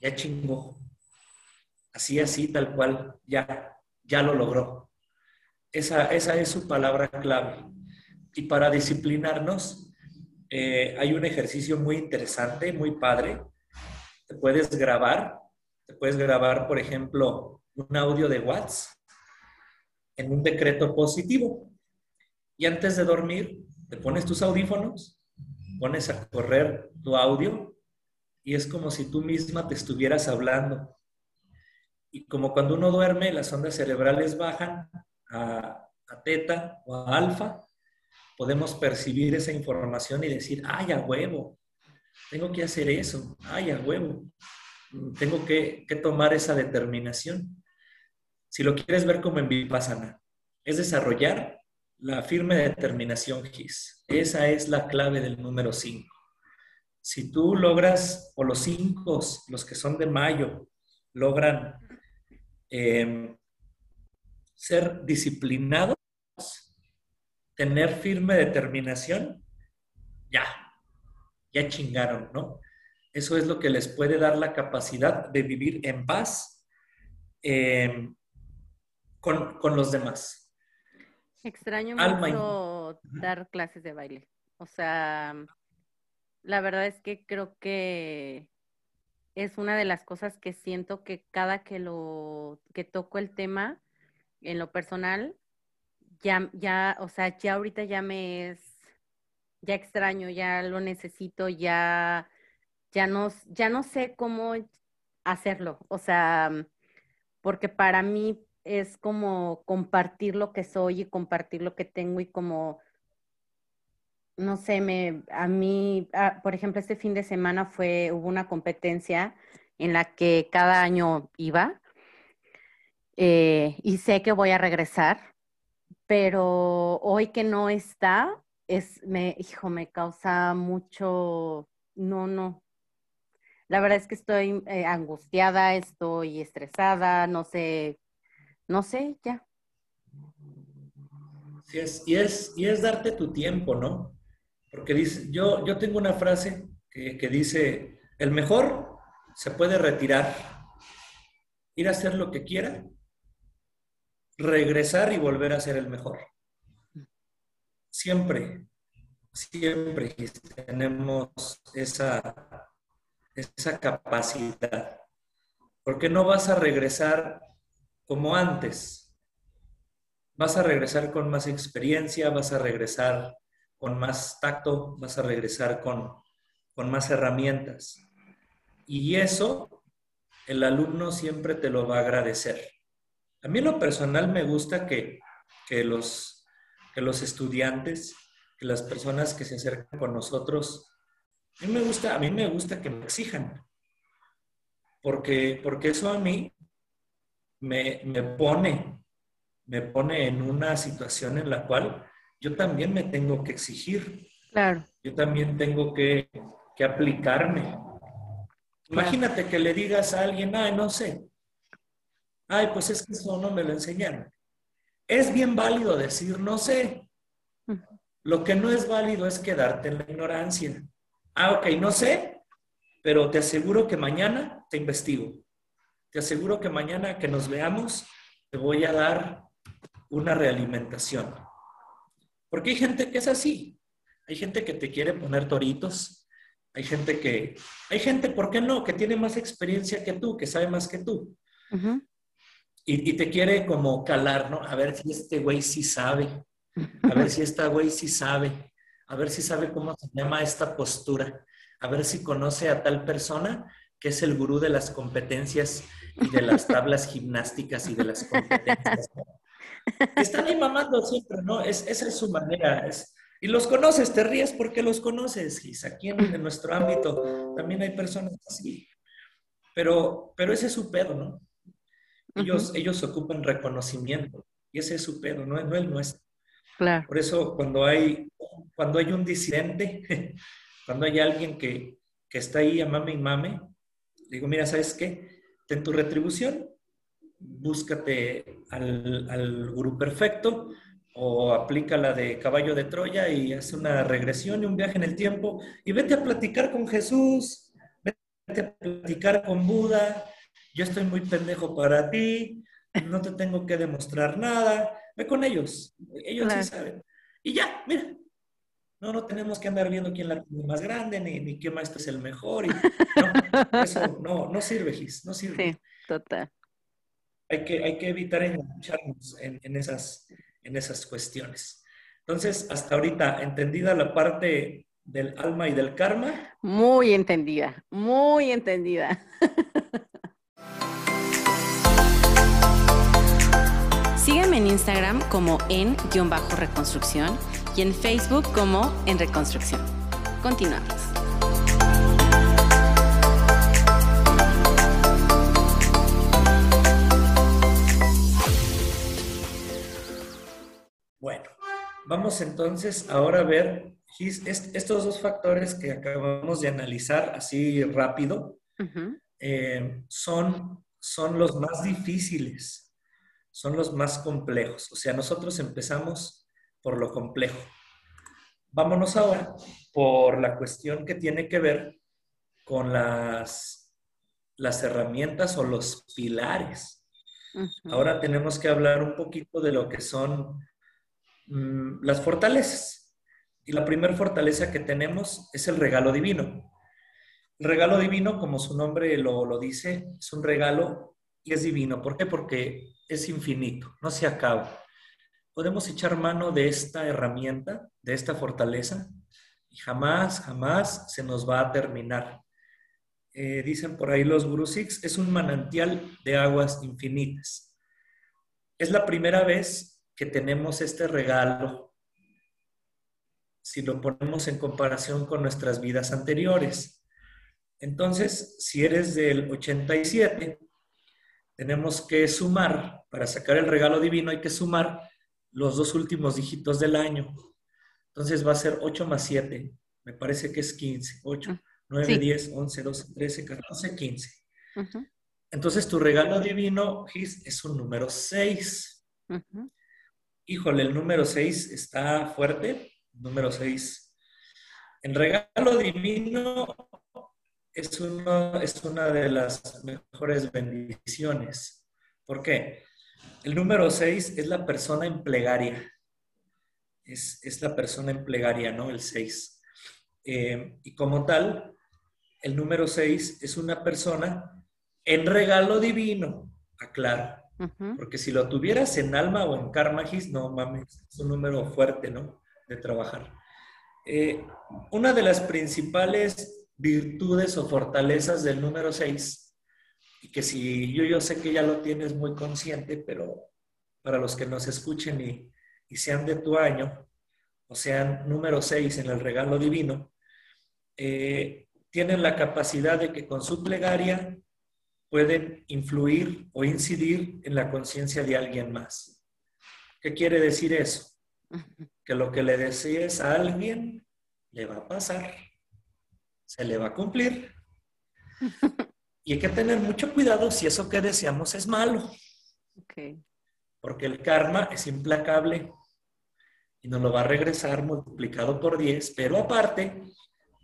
ya chingó. Así, así, tal cual, ya, ya lo logró. Esa, esa es su palabra clave. Y para disciplinarnos, eh, hay un ejercicio muy interesante, muy padre. Te puedes grabar, te puedes grabar, por ejemplo, un audio de WhatsApp en un decreto positivo. Y antes de dormir, te pones tus audífonos, pones a correr tu audio y es como si tú misma te estuvieras hablando. Y como cuando uno duerme, las ondas cerebrales bajan a, a teta o a alfa, podemos percibir esa información y decir, ay, a huevo, tengo que hacer eso, ay, a huevo, tengo que, que tomar esa determinación. Si lo quieres ver como en Vipassana, es desarrollar la firme determinación GIS. Esa es la clave del número 5. Si tú logras, o los 5, los que son de mayo, logran em, ser disciplinados, tener firme determinación, ya, ya chingaron, ¿no? Eso es lo que les puede dar la capacidad de vivir en paz em, con, los demás. Extraño mucho dar clases de baile. O sea, la verdad es que creo que es una de las cosas que siento que cada que lo que toco el tema en lo personal ya, ya, o sea, ya ahorita ya me es, ya extraño, ya lo necesito, ya, ya no, ya no sé cómo hacerlo, o sea, porque para mí es como compartir lo que soy y compartir lo que tengo y como, no sé, me, a mí, ah, por ejemplo, este fin de semana fue, hubo una competencia en la que cada año iba eh, y sé que voy a regresar pero hoy que no está, es, me, hijo, me causa mucho, no, no. La verdad es que estoy eh, angustiada, estoy estresada, no sé, no sé, ya. Sí es, y, es, y es darte tu tiempo, ¿no? Porque dice, yo, yo tengo una frase que, que dice, el mejor se puede retirar, ir a hacer lo que quiera regresar y volver a ser el mejor. Siempre, siempre tenemos esa, esa capacidad. Porque no vas a regresar como antes. Vas a regresar con más experiencia, vas a regresar con más tacto, vas a regresar con, con más herramientas. Y eso el alumno siempre te lo va a agradecer. A mí lo personal me gusta que, los, que los estudiantes, que las personas que se acercan con nosotros, a mí me gusta, a mí me gusta que me exijan, porque, porque eso a mí me, pone, me pone en una situación en la cual yo también me tengo que exigir. Claro. Yo también tengo que, que aplicarme. Imagínate que le digas a alguien, ay, no sé, ay, pues es que eso no me lo enseñaron. Es bien válido decir no sé. Lo que no es válido es quedarte en la ignorancia. Ah, ok, no sé, pero te aseguro que mañana te investigo. Te aseguro que mañana que nos veamos te voy a dar una realimentación. Porque hay gente que es así. Hay gente que te quiere poner toritos. Hay gente que, hay gente, ¿por qué no? Que tiene más experiencia que tú, que sabe más que tú y, te quiere como calar, ¿no? A ver si este güey sí sabe, a ver si esta güey sí sabe, a ver si sabe cómo se llama esta postura, a ver si conoce a tal persona que es el gurú de las competencias y de las tablas gimnásticas y de las competencias. Están ahí mamando siempre, ¿no? Es, esa es su manera. Es, y los conoces, te ríes porque los conoces, Gis. Aquí en, en, nuestro ámbito también hay personas así. Pero, pero ese es su pedo, ¿no? Ellos, ellos ocupan reconocimiento y ese es su pedo, no, no el nuestro. Claro. Por eso cuando hay, cuando hay un disidente, cuando hay alguien que, que está ahí a mame y mame, digo, mira, ¿sabes qué? Ten tu retribución, búscate al, al gurú perfecto o aplica la de caballo de Troya y hace una regresión y un viaje en el tiempo y vete a platicar con Jesús, vete a platicar con Buda, yo estoy muy pendejo para ti, no te tengo que demostrar nada, ve con ellos, ellos sí saben. Y ya, mira, No, no tenemos que andar viendo quién la tiene más grande, ni, ni qué maestro es el mejor. no, eso no, no sirve, Gis, no sirve. Sí, total. Hay que, hay que evitar engancharnos en, en, esas, en esas cuestiones. Entonces, hasta ahorita, entendida la parte del alma y del karma. Muy entendida, muy entendida. en Instagram como en-reconstrucción y en Facebook como en reconstrucción. Continuamos. Bueno, vamos entonces ahora a ver estos dos factores que acabamos de analizar así rápido eh, son, son los más difíciles son los más complejos. O sea, nosotros empezamos por lo complejo. Vámonos ahora por la cuestión que tiene que ver con las, las herramientas o los pilares. Ahora tenemos que hablar un poquito de lo que son mm, las fortalezas. Y la primera fortaleza que tenemos es el regalo divino. El regalo divino, como su nombre lo, lo dice, es un regalo es divino. ¿Por qué? Porque es infinito, no se acaba. Podemos echar mano de esta herramienta, de esta fortaleza, y jamás, jamás se nos va a terminar. Eh, dicen por ahí los Six, es un manantial de aguas infinitas. Es la primera vez que tenemos este regalo si lo ponemos en comparación con nuestras vidas anteriores. Entonces, si eres del 87, tenemos que sumar, para sacar el regalo divino hay que sumar los dos últimos dígitos del año. Entonces va a ser 8 más 7, me parece que es 15, 8, 9, 10, 11, 12, 13, 14, 15. Entonces tu regalo divino, Gis, es un número 6. Híjole, el número 6 está fuerte, número 6. El regalo divino es, es una de las mejores bendiciones. ¿Por qué? El número seis es la persona en plegaria. Es, la persona en plegaria, ¿no? El seis. Eh, y como tal, el número seis es una persona en regalo divino, aclaro. Porque si lo tuvieras en alma o en karmagis, no mames, es un número fuerte, ¿no? De trabajar. Eh, una de las principales virtudes o fortalezas del número 6, y que si yo, yo sé que ya lo tienes muy consciente, pero para los que nos escuchen y, sean de tu año, o sean número 6 en el regalo divino, eh, tienen la capacidad de que con su plegaria pueden influir o incidir en la conciencia de alguien más. ¿Qué quiere decir eso? Que lo que le desees a alguien le va a pasar se le va a cumplir. Y hay que tener mucho cuidado si eso que deseamos es malo. Porque el karma es implacable y nos lo va a regresar multiplicado por 10, pero aparte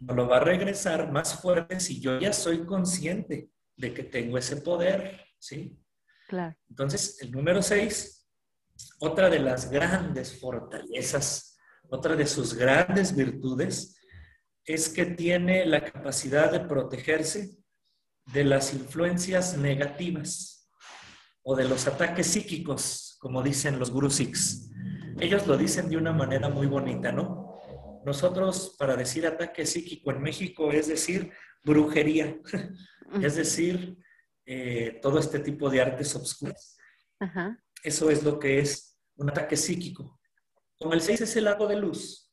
nos lo va a regresar más fuerte si yo ya soy consciente de que tengo ese poder, ¿sí? Claro. Entonces, el número 6, otra de las grandes fortalezas, otra de sus grandes virtudes es que tiene la capacidad de protegerse de las influencias negativas o de los ataques psíquicos, como dicen los Guru Sikhs. Ellos lo dicen de una manera muy bonita, ¿no? Nosotros, para decir ataque psíquico en México, es decir, brujería, es decir, eh, todo este tipo de artes obscuras. Eso es lo que es un ataque psíquico. Con el 6 es el lago de luz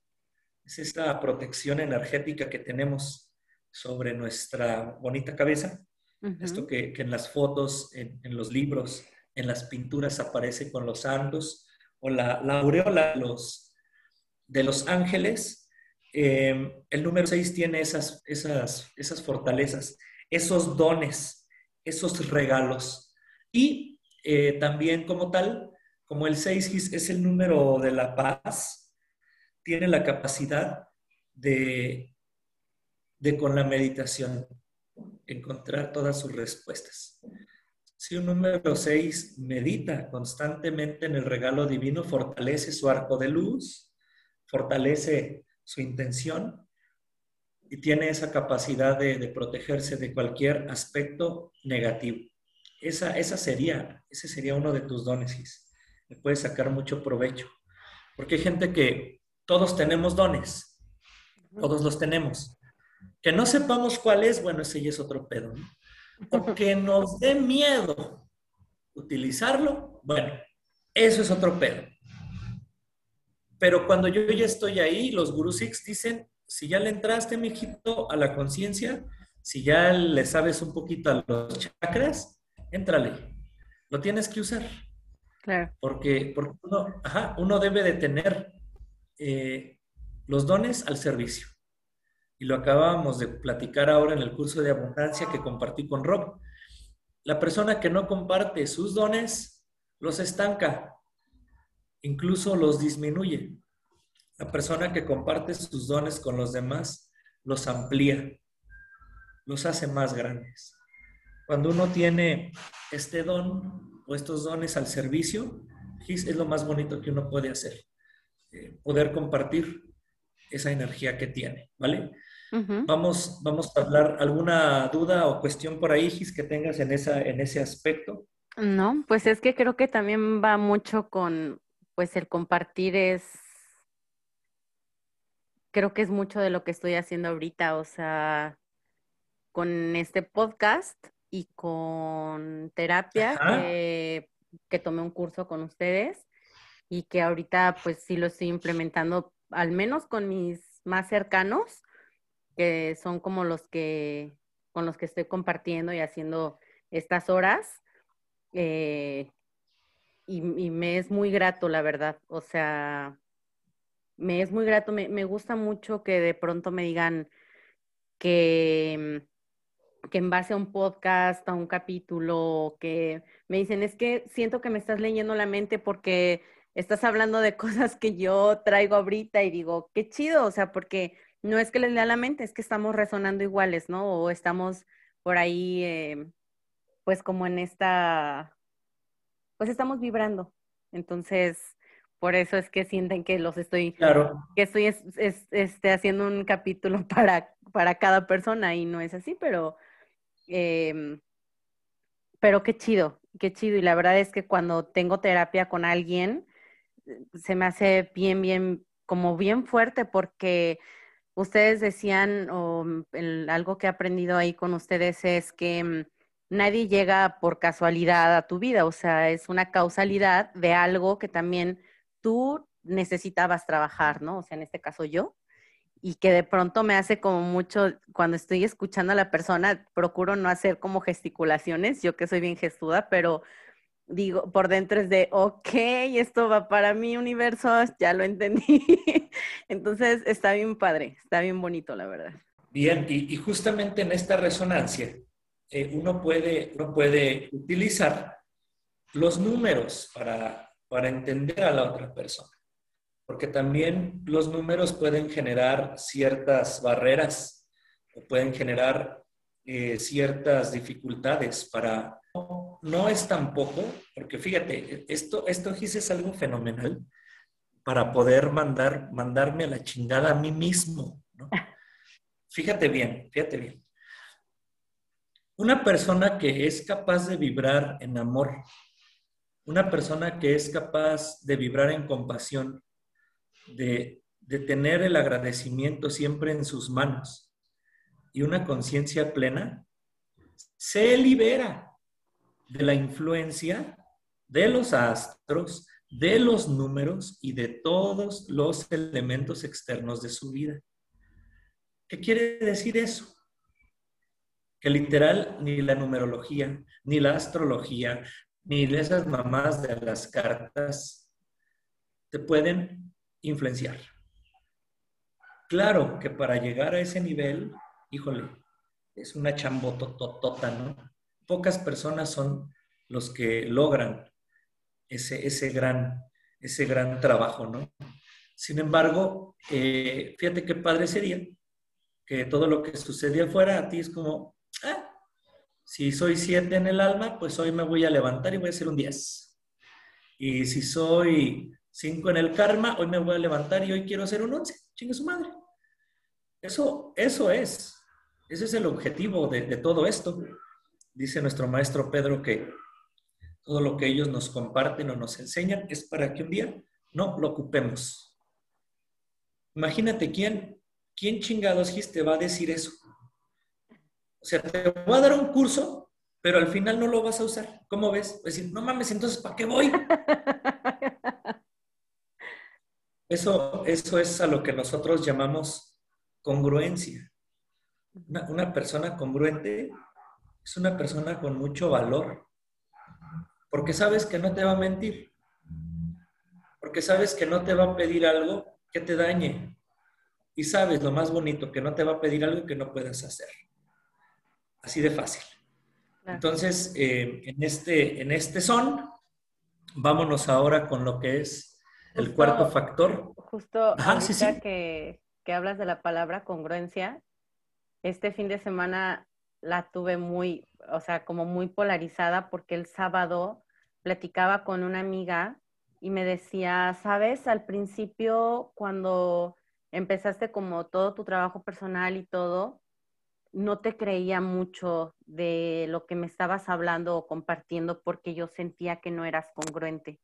es esta protección energética que tenemos sobre nuestra bonita cabeza. Esto que, en las fotos, en, los libros, en las pinturas aparece con los santos o la, aureola de los, de los ángeles. Em, el número 6 tiene esas, esas, esas fortalezas, esos dones, esos regalos. Y eh, también como tal, como el 6 es el número de la paz, tiene la capacidad de, de con la meditación encontrar todas sus respuestas. Si un número 6 medita constantemente en el regalo divino, fortalece su arco de luz, fortalece su intención y tiene esa capacidad de, protegerse de cualquier aspecto negativo. Esa, esa sería, ese sería uno de tus dones, Le puedes sacar mucho provecho. Porque hay gente que todos tenemos dones, todos los tenemos. Que no sepamos cuál es, bueno, ese ya es otro pedo, ¿no? O que nos dé miedo utilizarlo, bueno, eso es otro pedo. Pero cuando yo ya estoy ahí, los Guru Sikhs dicen, si ya le entraste, mijito, a la conciencia, si ya le sabes un poquito a los chakras, éntrale. Lo tienes que usar. Claro. Porque, porque uno, uno debe de tener eh, los dones al servicio. Y lo acabamos de platicar ahora en el curso de abundancia que compartí con Rob. La persona que no comparte sus dones los estanca, incluso los disminuye. La persona que comparte sus dones con los demás los amplía, los hace más grandes. Cuando uno tiene este don o estos dones al servicio, es lo más bonito que uno puede hacer, eh, poder compartir esa energía que tiene, ¿vale? vamos, vamos a hablar, ¿alguna duda o cuestión por ahí, Gis, que tengas en, esa, en ese aspecto? No, pues es que creo que también va mucho con, pues el compartir es, creo que es mucho de lo que estoy haciendo ahorita, o sea, con este podcast y con terapia que, que tomé un curso con ustedes y que ahorita pues sí lo estoy implementando, al menos con mis más cercanos, que son como los que con los que estoy compartiendo y haciendo estas horas. Eh, y, me es muy grato, la verdad. O sea, me es muy grato, me, me gusta mucho que de pronto me digan que, que en base a un podcast, a un capítulo, que me dicen, es que siento que me estás leyendo la mente porque estás hablando de cosas que yo traigo ahorita y digo, qué chido, o sea, porque no es que les lea la mente, es que estamos resonando iguales, ¿no? O estamos por ahí, eh, pues como en esta, pues estamos vibrando. Entonces, por eso es que sienten que los estoy, claro. que estoy este, haciendo un capítulo para, para cada persona y no es así, pero, em, pero qué chido, qué chido. Y la verdad es que cuando tengo terapia con alguien, se me hace bien, bien, como bien fuerte porque ustedes decían, o mm, algo que he aprendido ahí con ustedes es que mm, nadie llega por casualidad a tu vida, o sea, es una causalidad de algo que también tú necesitabas trabajar, ¿no? O sea, en este caso yo, y que de pronto me hace como mucho, cuando estoy escuchando a la persona, procuro no hacer como gesticulaciones, yo que soy bien gestuda, pero digo, por dentro es de, ok, esto va para mi universo, ya lo entendí. Entonces, está bien padre, está bien bonito, la verdad. Bien, y, justamente en esta resonancia, eh, uno, puede, uno puede utilizar los números para, para entender a la otra persona, porque también los números pueden generar ciertas barreras pueden generar eh, ciertas dificultades para no es tampoco, porque fíjate, esto, esto es algo fenomenal para poder mandar, mandarme a la chingada a mí mismo. Fíjate bien, fíjate bien. Una persona que es capaz de vibrar en amor, una persona que es capaz de vibrar en compasión, de, de tener el agradecimiento siempre en sus manos y una conciencia plena, se libera de la influencia de los astros, de los números y de todos los elementos externos de su vida. ¿Qué quiere decir eso? Que literal ni la numerología, ni la astrología, ni esas mamás de las cartas te pueden influenciar. Claro que para llegar a ese nivel, híjole, es una chambotototota, ¿no? Pocas personas son los que logran ese, ese, gran, ese gran trabajo, ¿no? Sin embargo, eh, fíjate qué padre sería que todo lo que sucede afuera a ti es como, ah, si soy siete en el alma, pues hoy me voy a levantar y voy a ser un 10. Y si soy 5 en el karma, hoy me voy a levantar y hoy quiero hacer un 11. Chingue su madre. Eso, eso es. Ese es el objetivo de todo esto. Dice nuestro maestro Pedro que todo lo que ellos nos comparten o nos enseñan es para que un día no lo ocupemos. Imagínate quién, quién chingados te va a decir eso. O sea, te voy a dar un curso, pero al final no lo vas a usar. ¿Cómo ves? decir, no mames, entonces, ¿para qué voy? Eso, eso es a lo que nosotros llamamos congruencia. Una, una persona congruente es una persona con mucho valor, porque sabes que no te va a mentir, porque sabes que no te va a pedir algo que te dañe, y sabes lo más bonito, que no te va a pedir algo que no puedas hacer. Así de fácil. Entonces, eh, en, este, en este son, vámonos ahora con lo que es el cuarto factor. Justo ahorita Que, que hablas de la palabra congruencia, este fin de semana la tuve muy, o sea, como muy polarizada porque el sábado platicaba con una amiga y me decía, sabes, al principio cuando empezaste como todo tu trabajo personal y todo, no te creía mucho de lo que me estabas hablando o compartiendo porque yo sentía que no eras congruente.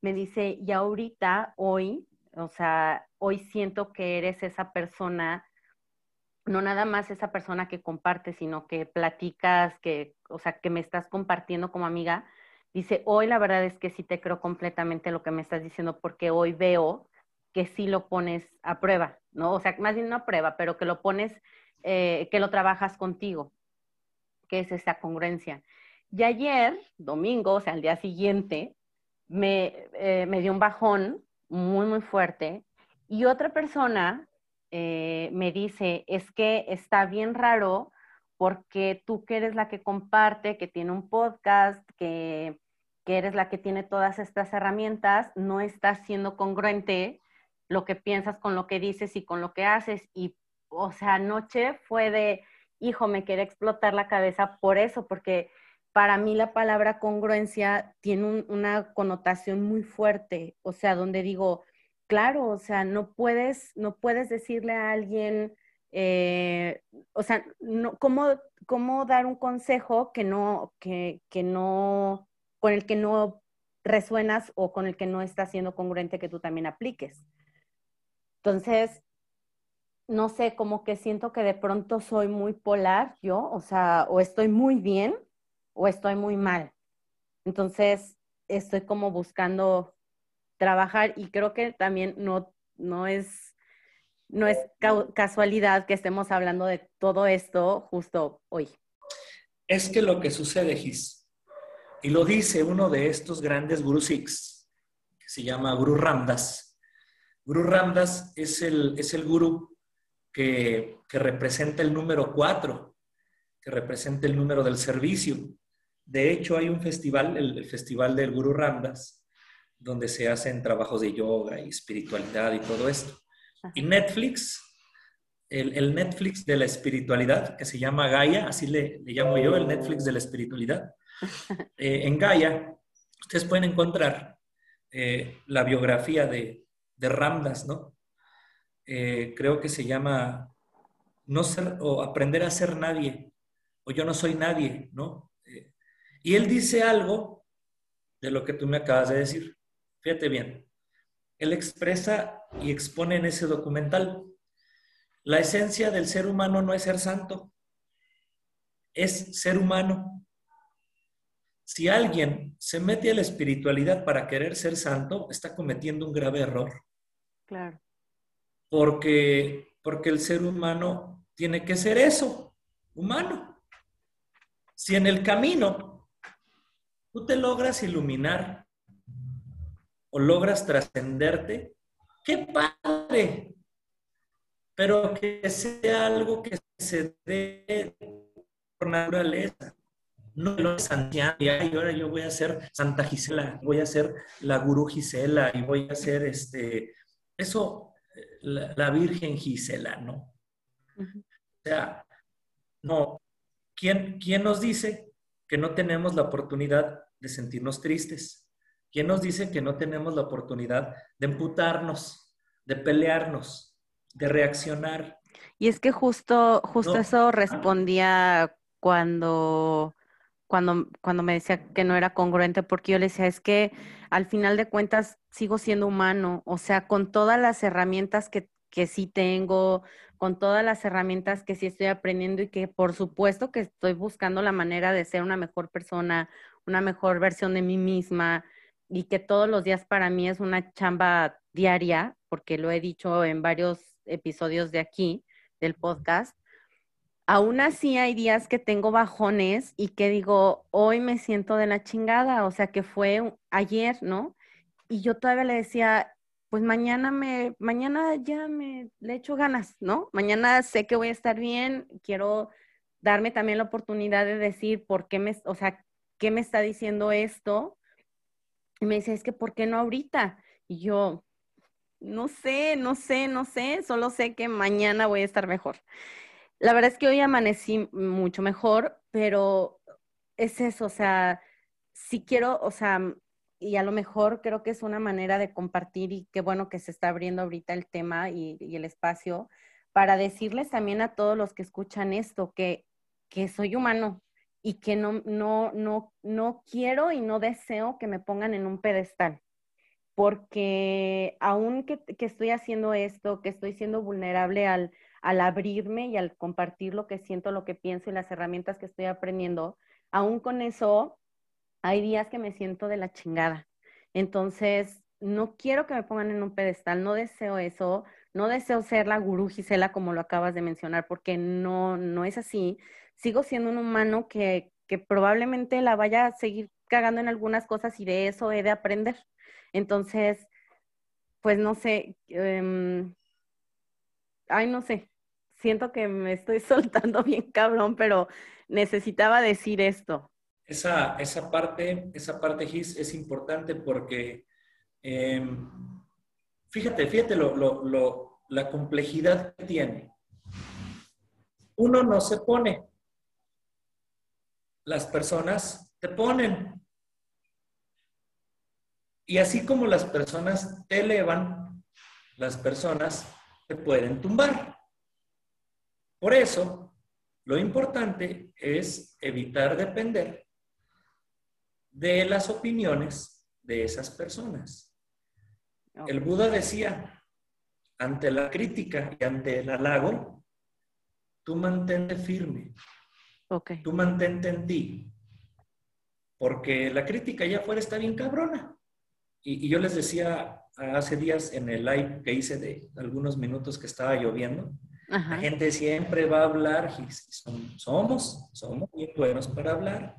Me dice, y ahorita, hoy, o sea, hoy siento que eres esa persona no nada más esa persona que comparte, sino que platicas, que, o sea, que me estás compartiendo como amiga, dice, hoy la verdad es que sí te creo completamente lo que me estás diciendo, porque hoy veo que sí lo pones a prueba, ¿no? O sea, más bien no a prueba, pero que lo pones, eh, que lo trabajas contigo, que es esa congruencia. Y ayer, domingo, o sea, al día siguiente, me, eh, me dio un bajón muy, muy fuerte y otra persona eh, me dice, es que está bien raro porque tú que eres la que comparte, que tiene un podcast, que, que eres la que tiene todas estas herramientas, no estás siendo congruente lo que piensas con lo que dices y con lo que haces. Y, o sea, anoche fue de, hijo, me quiere explotar la cabeza por eso, porque para mí la palabra congruencia tiene una connotación muy fuerte, o sea, donde digo, claro, o sea, no puedes, no puedes decirle a alguien, eh, o sea, no, ¿cómo, ¿cómo, dar un consejo que no, que, que no, con el que no resuenas o con el que no está siendo congruente que tú también apliques? Entonces, no sé, como que siento que de pronto soy muy polar yo, o sea, o estoy muy bien o estoy muy mal. Entonces, estoy como buscando trabajar y creo que también no, no es, no es casualidad que estemos hablando de todo esto justo hoy. Es que lo que sucede, Gis, y lo dice uno de estos grandes Guru que se llama Guru Ramdas. Guru Ramdas es el, es el guru que, que representa el número cuatro, que representa el número del servicio. De hecho, hay un festival, el, el Festival del Guru Ramdas, donde se hacen trabajos de yoga y espiritualidad y todo esto. Y Netflix, el, Netflix de la espiritualidad, que se llama Gaia, así le, llamo yo, el Netflix de la espiritualidad. Eh, en Gaia, ustedes pueden encontrar eh, la biografía de, de Ramdas, ¿no? Eh, creo que se llama No ser o aprender a ser nadie, o yo no soy nadie, ¿no? y él dice algo de lo que tú me acabas de decir. Fíjate bien, él expresa y expone en ese documental, la esencia del ser humano no es ser santo, es ser humano. Si alguien se mete a la espiritualidad para querer ser santo, está cometiendo un grave error. Claro. Porque, porque el ser humano tiene que ser eso, humano. Si en el camino tú te logras iluminar o logras trascenderte, qué padre, pero que sea algo que se dé por naturaleza. No lo es y ahora yo voy a ser Santa Gisela, voy a ser la Gurú Gisela y voy a ser este, eso, la, Virgen Gisela, ¿no? O sea, no, ¿Quién, ¿quién nos dice que no tenemos la oportunidad de sentirnos tristes? ¿Quién nos dice que no tenemos la oportunidad de emputarnos, de pelearnos, de reaccionar? Y es que justo, justo eso respondía cuando, cuando, cuando me decía que no era congruente, porque yo le decía, es que al final de cuentas sigo siendo humano, o sea, con todas las herramientas que, que sí tengo, con todas las herramientas que sí estoy aprendiendo y que por supuesto que estoy buscando la manera de ser una mejor persona, una mejor versión de mí misma y que todos los días para mí es una chamba diaria, porque lo he dicho en varios episodios de aquí, del podcast. Aún así hay días que tengo bajones y que digo, hoy me siento de la chingada, o sea que fue ayer, ¿no? Y yo todavía le decía, pues mañana me, mañana ya me le echo ganas, ¿no? Mañana sé que voy a estar bien, quiero darme también la oportunidad de decir por qué me, o sea, qué me está diciendo esto. Y me dice, es que ¿por qué no ahorita? Y yo, no sé, no sé, no sé, solo sé que mañana voy a estar mejor. La verdad es que hoy amanecí mucho mejor, pero es eso, o sea, si quiero, o sea, y a lo mejor creo que es una manera de compartir y qué bueno que se está abriendo ahorita el tema y, el espacio para decirles también a todos los que escuchan esto que, que soy humano y que no, no, no, no quiero y no deseo que me pongan en un pedestal. Porque aún que, que estoy haciendo esto, que estoy siendo vulnerable al, al abrirme y al compartir lo que siento, lo que pienso y las herramientas que estoy aprendiendo, aún con eso hay días que me siento de la chingada. Entonces, no quiero que me pongan en un pedestal, no deseo eso, no deseo ser la gurú Gisela como lo acabas de mencionar, porque no, no es así. Sigo siendo un humano que, que probablemente la vaya a seguir cagando en algunas cosas y de eso he de aprender. Entonces, pues no sé, em, ay, no sé, siento que me estoy soltando bien cabrón, pero necesitaba decir esto. Esa, esa parte, esa parte, Gis, es importante porque, em, fíjate, fíjate lo, la complejidad que tiene. Uno no se pone, las personas te ponen. Y así como las personas te elevan, las personas te pueden tumbar. Por eso, lo importante es evitar depender de las opiniones de esas personas. El Buda decía, ante la crítica y ante el halago, tú mantente firme. Okay. Tú mantente en ti. Porque la crítica allá afuera está bien cabrona. Y, yo les decía hace días en el live que hice de algunos minutos que estaba lloviendo, la gente siempre va a hablar, somos, somos bien buenos para hablar.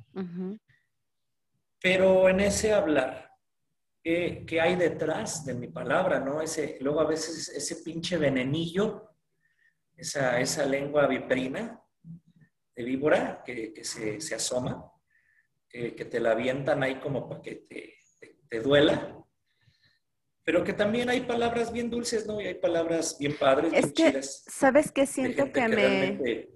Pero en ese hablar, ¿qué, hay detrás de mi palabra? ¿no? Ese, luego a veces ese pinche venenillo, esa, esa lengua viperina de víbora que, se, asoma, que, te la avientan ahí como para que te, duela, pero que también hay palabras bien dulces, ¿no? Y hay palabras bien padres, es que, ¿Sabes qué siento que, me...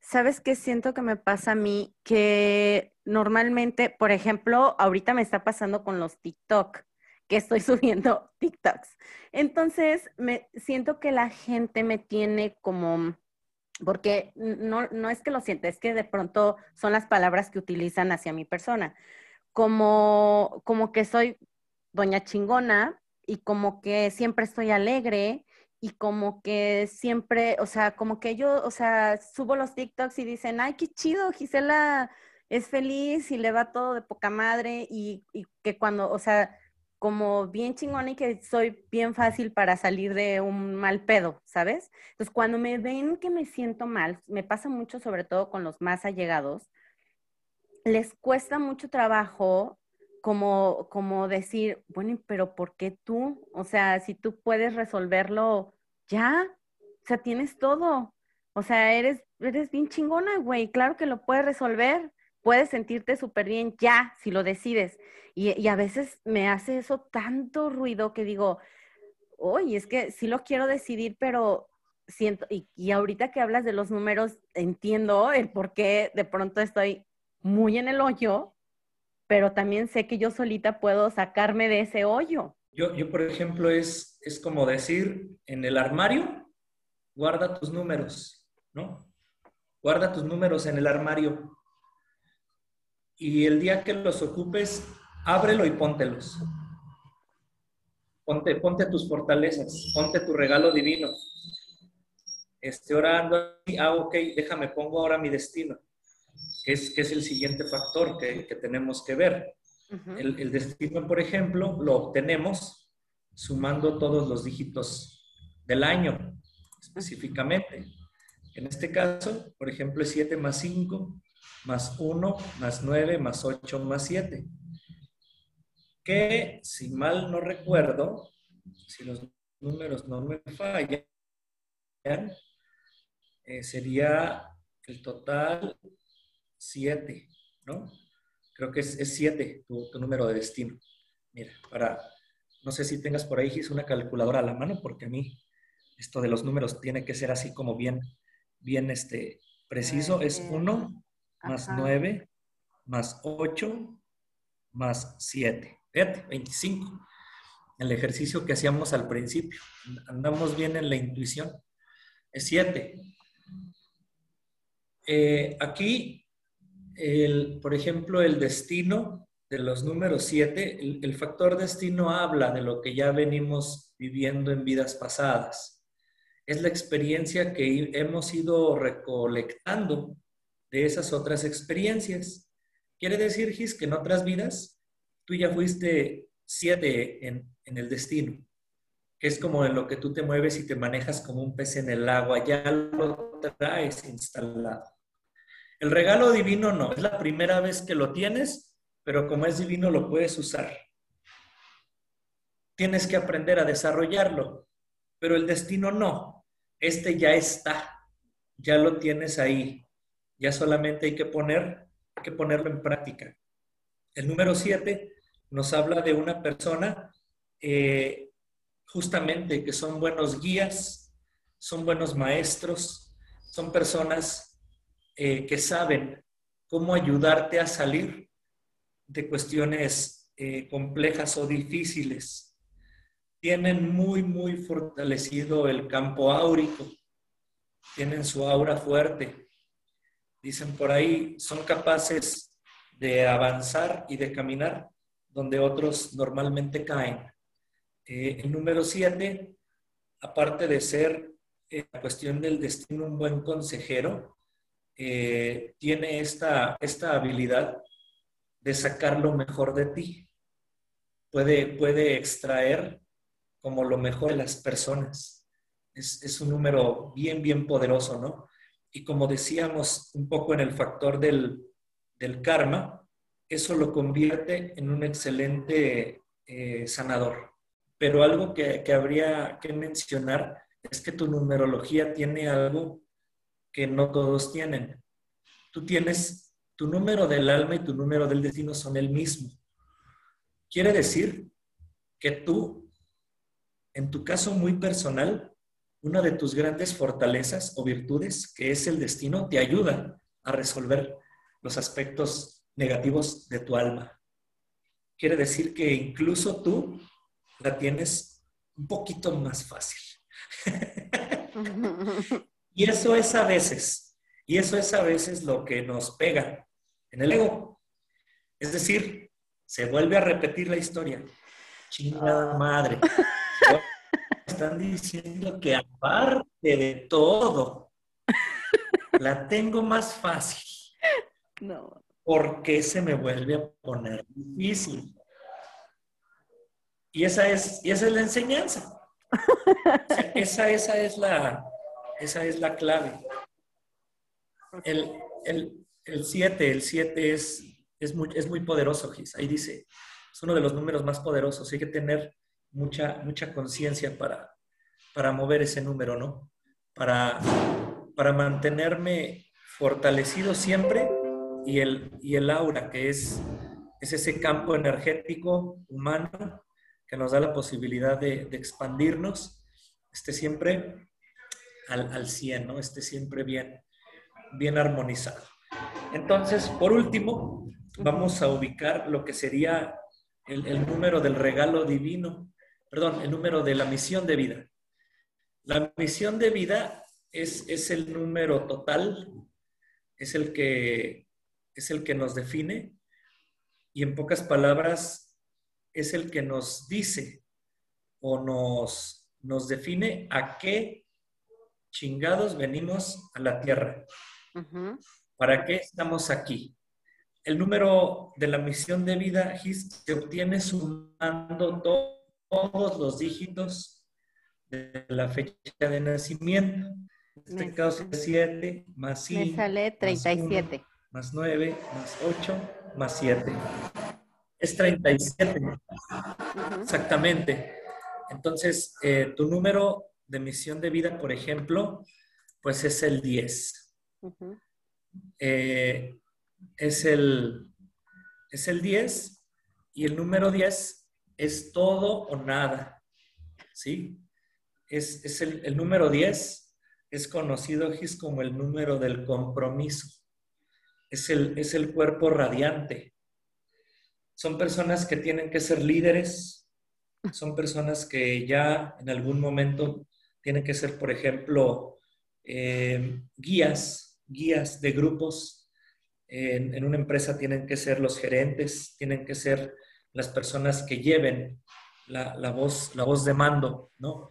¿Sabes qué siento que me pasa a mí? Que normalmente, por ejemplo, ahorita me está pasando con los TikTok, que estoy subiendo TikToks. Entonces, me siento que la gente me tiene como, porque no, no es que lo sienta, es que de pronto son las palabras que utilizan hacia mi persona, como, como que soy doña chingona y como que siempre estoy alegre y como que siempre, o sea, como que yo, o sea, subo los TikToks y dicen, ay, qué chido, Gisela es feliz y le va todo de poca madre y, que cuando, o sea, como bien chingón y que soy bien fácil para salir de un mal pedo, ¿sabes? Entonces, cuando me ven que me siento mal, me pasa mucho sobre todo con los más allegados, les cuesta mucho trabajo como, como decir, bueno, pero ¿por qué tú? O sea, si tú puedes resolverlo ya, o sea, tienes todo. O sea, eres, eres bien chingona, güey, claro que lo puedes resolver puedes sentirte súper bien ya, si lo decides. Y, a veces me hace eso tanto ruido que digo, oye, es que sí lo quiero decidir, pero siento, y, y, ahorita que hablas de los números, entiendo el por qué de pronto estoy muy en el hoyo, pero también sé que yo solita puedo sacarme de ese hoyo. Yo, yo por ejemplo, es, es como decir, en el armario, guarda tus números, ¿no? Guarda tus números en el armario. Y el día que los ocupes, ábrelo y póntelos. Ponte, ponte tus fortalezas, ponte tu regalo divino. Este, orando ah, ok, déjame, pongo ahora mi destino, que es, que es el siguiente factor que, que tenemos que ver. el, el, destino, por ejemplo, lo obtenemos sumando todos los dígitos del año, específicamente. En este caso, por ejemplo, es 7 más 5, más 1, más 9, más 8, más 7 que si mal no recuerdo, si los números no me fallan, eh, sería el total 7, ¿no? Creo que es 7 tu, número de destino. Mira, para, no sé si tengas por ahí Gis, una calculadora a la mano, porque a mí esto de los números tiene que ser así como bien, bien este, preciso. Es 1 más 9 más 8 más 7. Fíjate, 25. El ejercicio que hacíamos al principio. Andamos bien en la intuición. Es 7. Eh, aquí, el, por ejemplo, el destino de los números 7, el, el factor destino habla de lo que ya venimos viviendo en vidas pasadas. Es la experiencia que hemos ido recolectando de esas otras experiencias. Quiere decir, Gis, que en otras vidas tú ya fuiste siete en, el destino, que es como en lo que tú te mueves y te manejas como un pez en el agua, ya lo traes instalado. El regalo divino no, es la primera vez que lo tienes, pero como es divino lo puedes usar. Tienes que aprender a desarrollarlo, pero el destino no. Este ya está, ya lo tienes ahí. Ya solamente hay que poner, hay que ponerlo en práctica. El número siete nos habla de una persona eh, justamente que son buenos guías, son buenos maestros, son personas eh, que saben cómo ayudarte a salir de cuestiones eh, complejas o difíciles. Tienen muy, muy fortalecido el campo áurico, tienen su aura fuerte. Dicen por ahí, son capaces de avanzar y de caminar donde otros normalmente caen. Eh, el número siete, aparte de ser eh, la cuestión del destino un buen consejero, eh, tiene esta, esta habilidad de sacar lo mejor de ti. Puede, puede extraer como lo mejor de las personas. Es, es un número bien, bien poderoso, ¿no? Y como decíamos un poco en el factor del, karma, eso lo convierte en un excelente eh, sanador. Pero algo que, habría que mencionar es que tu numerología tiene algo que no todos tienen. Tú tienes tu número del alma y tu número del destino son el mismo. Quiere decir que tú, en tu caso muy personal, una de tus grandes fortalezas o virtudes, que es el destino, te ayuda a resolver los aspectos negativos de tu alma. Quiere decir que incluso tú la tienes un poquito más fácil. y eso es a veces, y eso es a veces lo que nos pega en el ego. Es decir, se vuelve a repetir la historia. Chingada madre. Están diciendo que aparte de todo, la tengo más fácil. No. ¿Por qué se me vuelve a poner difícil? Y esa es, y esa es la enseñanza. esa, esa, es la, esa es la clave. El 7, el 7 es, es, muy, es muy poderoso, Gis. Ahí dice, es uno de los números más poderosos. Hay que tener mucha, mucha conciencia para, para mover ese número, ¿no? Para, para mantenerme fortalecido siempre y el, y el aura, que es, es ese campo energético humano que nos da la posibilidad de, expandirnos, esté siempre al, al 100, ¿no? esté siempre bien, bien armonizado. Entonces, por último, vamos a ubicar lo que sería el, el número del regalo divino, perdón, el número de la misión de vida. La misión de vida es, es el número total, es el, que, es el que nos define y en pocas palabras es el que nos dice o nos, nos define a qué chingados venimos a la tierra. ¿Para qué estamos aquí? El número de la misión de vida se obtiene sumando todos los dígitos de la fecha de nacimiento. En este caso es 7 más 5. Me sale 37. Más, 9, más 8, más 7. Es 37. Exactamente. Entonces, eh, tu número de misión de vida, por ejemplo, pues es el 10. Eh, es, el, es el 10 y el número 10 es todo o nada. ¿Sí? Es, el, número 10, es conocido como el número del compromiso. Es el, es el cuerpo radiante. Son personas que tienen que ser líderes, son personas que ya en algún momento tienen que ser, por ejemplo, eh, guías, guías de grupos. En, en, una empresa tienen que ser los gerentes, tienen que ser las personas que lleven la, la, voz, la voz de mando, ¿no?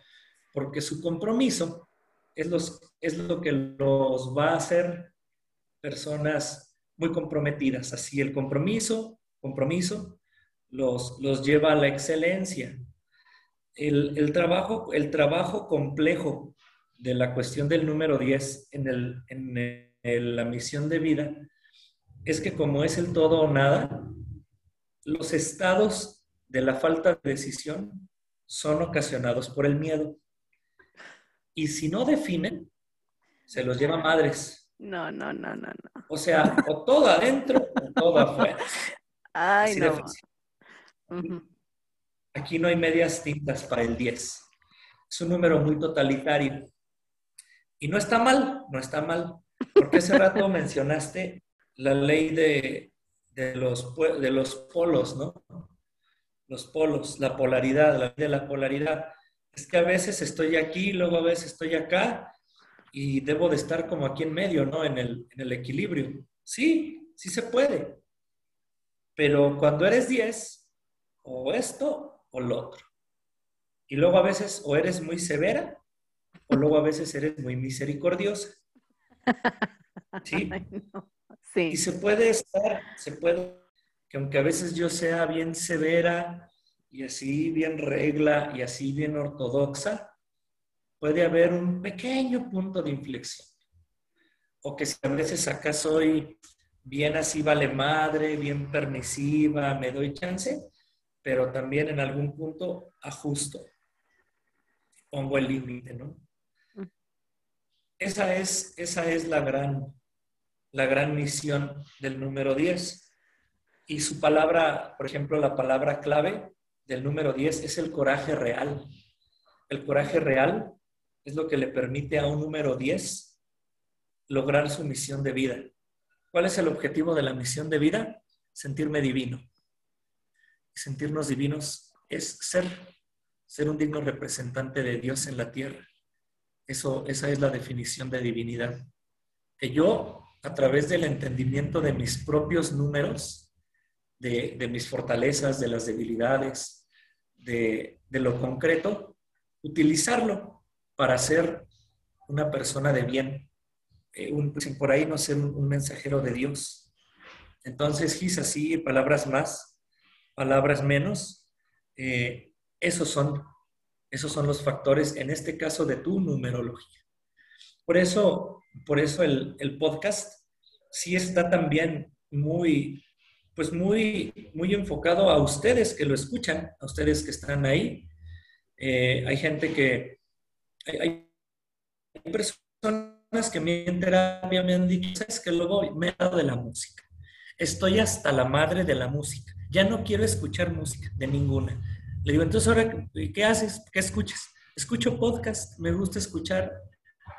Porque su compromiso es, los, es lo que los va a hacer personas muy comprometidas. Así el compromiso, compromiso los, los lleva a la excelencia. El, el, trabajo, el trabajo complejo de la cuestión del número 10 en, el, en la misión de vida es que como es el todo o nada, los estados de la falta de decisión son ocasionados por el miedo. Y si no definen, se los lleva madres. No, no, no, no, no. O sea, o todo adentro o todo afuera. Ay, no. Aquí no hay medias tintas para el 10. Es un número muy totalitario. Y no está mal, no está mal. Porque hace rato mencionaste la ley de, de, los, de los polos, ¿no? Los polos, la polaridad, la de la polaridad. Es que a veces estoy aquí, luego a veces estoy acá y debo de estar como aquí en medio, ¿no? En el, en el equilibrio. Sí, sí se puede. Pero cuando eres 10, o esto o lo otro. Y luego a veces o eres muy severa o luego a veces eres muy misericordiosa. ¿Sí? Sí. Y se puede estar, se puede, que aunque a veces yo sea bien severa y así bien regla y así bien ortodoxa, puede haber un pequeño punto de inflexión. O que si a veces acá soy bien así vale madre, bien permisiva, me doy chance, pero también en algún punto ajusto, pongo el límite, ¿no? Mm. Esa es, esa es la, gran, la gran misión del número 10. Y su palabra, por ejemplo, la palabra clave del número 10 es el coraje real. El coraje real es lo que le permite a un número 10 lograr su misión de vida. ¿Cuál es el objetivo de la misión de vida? Sentirme divino sentirnos divinos es ser, ser un digno representante de Dios en la tierra. Eso, esa es la definición de divinidad. Que yo, a través del entendimiento de mis propios números, de, mis fortalezas, de las debilidades, de, lo concreto, utilizarlo para ser una persona de bien, eh, por ahí no ser un, mensajero de Dios. Entonces, Gis, así, palabras más, palabras menos, eh, esos, son, esos son los factores, en este caso, de tu numerología. Por eso, por eso el, podcast sí está también muy, pues muy, muy enfocado a ustedes que lo escuchan, a ustedes que están ahí. Eh, hay gente que, hay, personas que me en terapia me han dicho, sabes que luego me he dado de la música. Estoy hasta la madre de la música ya no quiero escuchar música de ninguna. Le digo, entonces ahora, ¿qué haces? ¿Qué escuchas? Escucho podcast, me gusta escuchar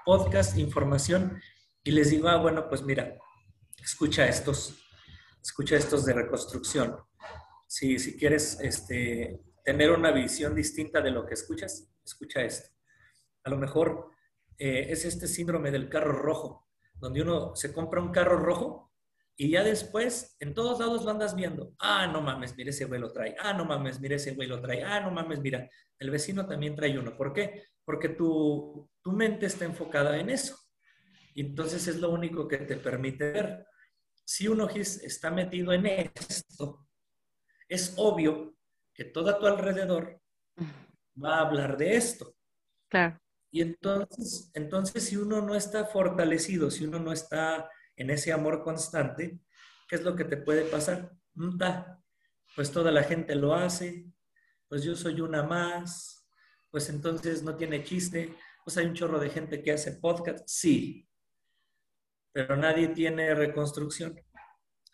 podcast, información, y les digo, ah, bueno, pues mira, escucha estos. escucha estos de reconstrucción. Si, si quieres este, tener una visión distinta de lo que escuchas, escucha esto. A lo mejor eh, es este síndrome del carro rojo, donde uno se compra un carro rojo y ya después en todos lados lo andas viendo. Ah, no mames, mire ese güey lo trae. Ah, no mames, mire ese güey lo trae. Ah, no mames, mira, el vecino también trae uno. ¿Por qué? Porque tu, tu mente está enfocada en eso. Y entonces es lo único que te permite ver. Si uno está metido en esto, es obvio que todo a tu alrededor va a hablar de esto. Claro. Y entonces, entonces si uno no está fortalecido, si uno no está en ese amor constante, ¿qué es lo que te puede pasar? Pues toda la gente lo hace, pues yo soy una más, pues entonces no tiene chiste, pues hay un chorro de gente que hace podcast, sí, pero nadie tiene reconstrucción,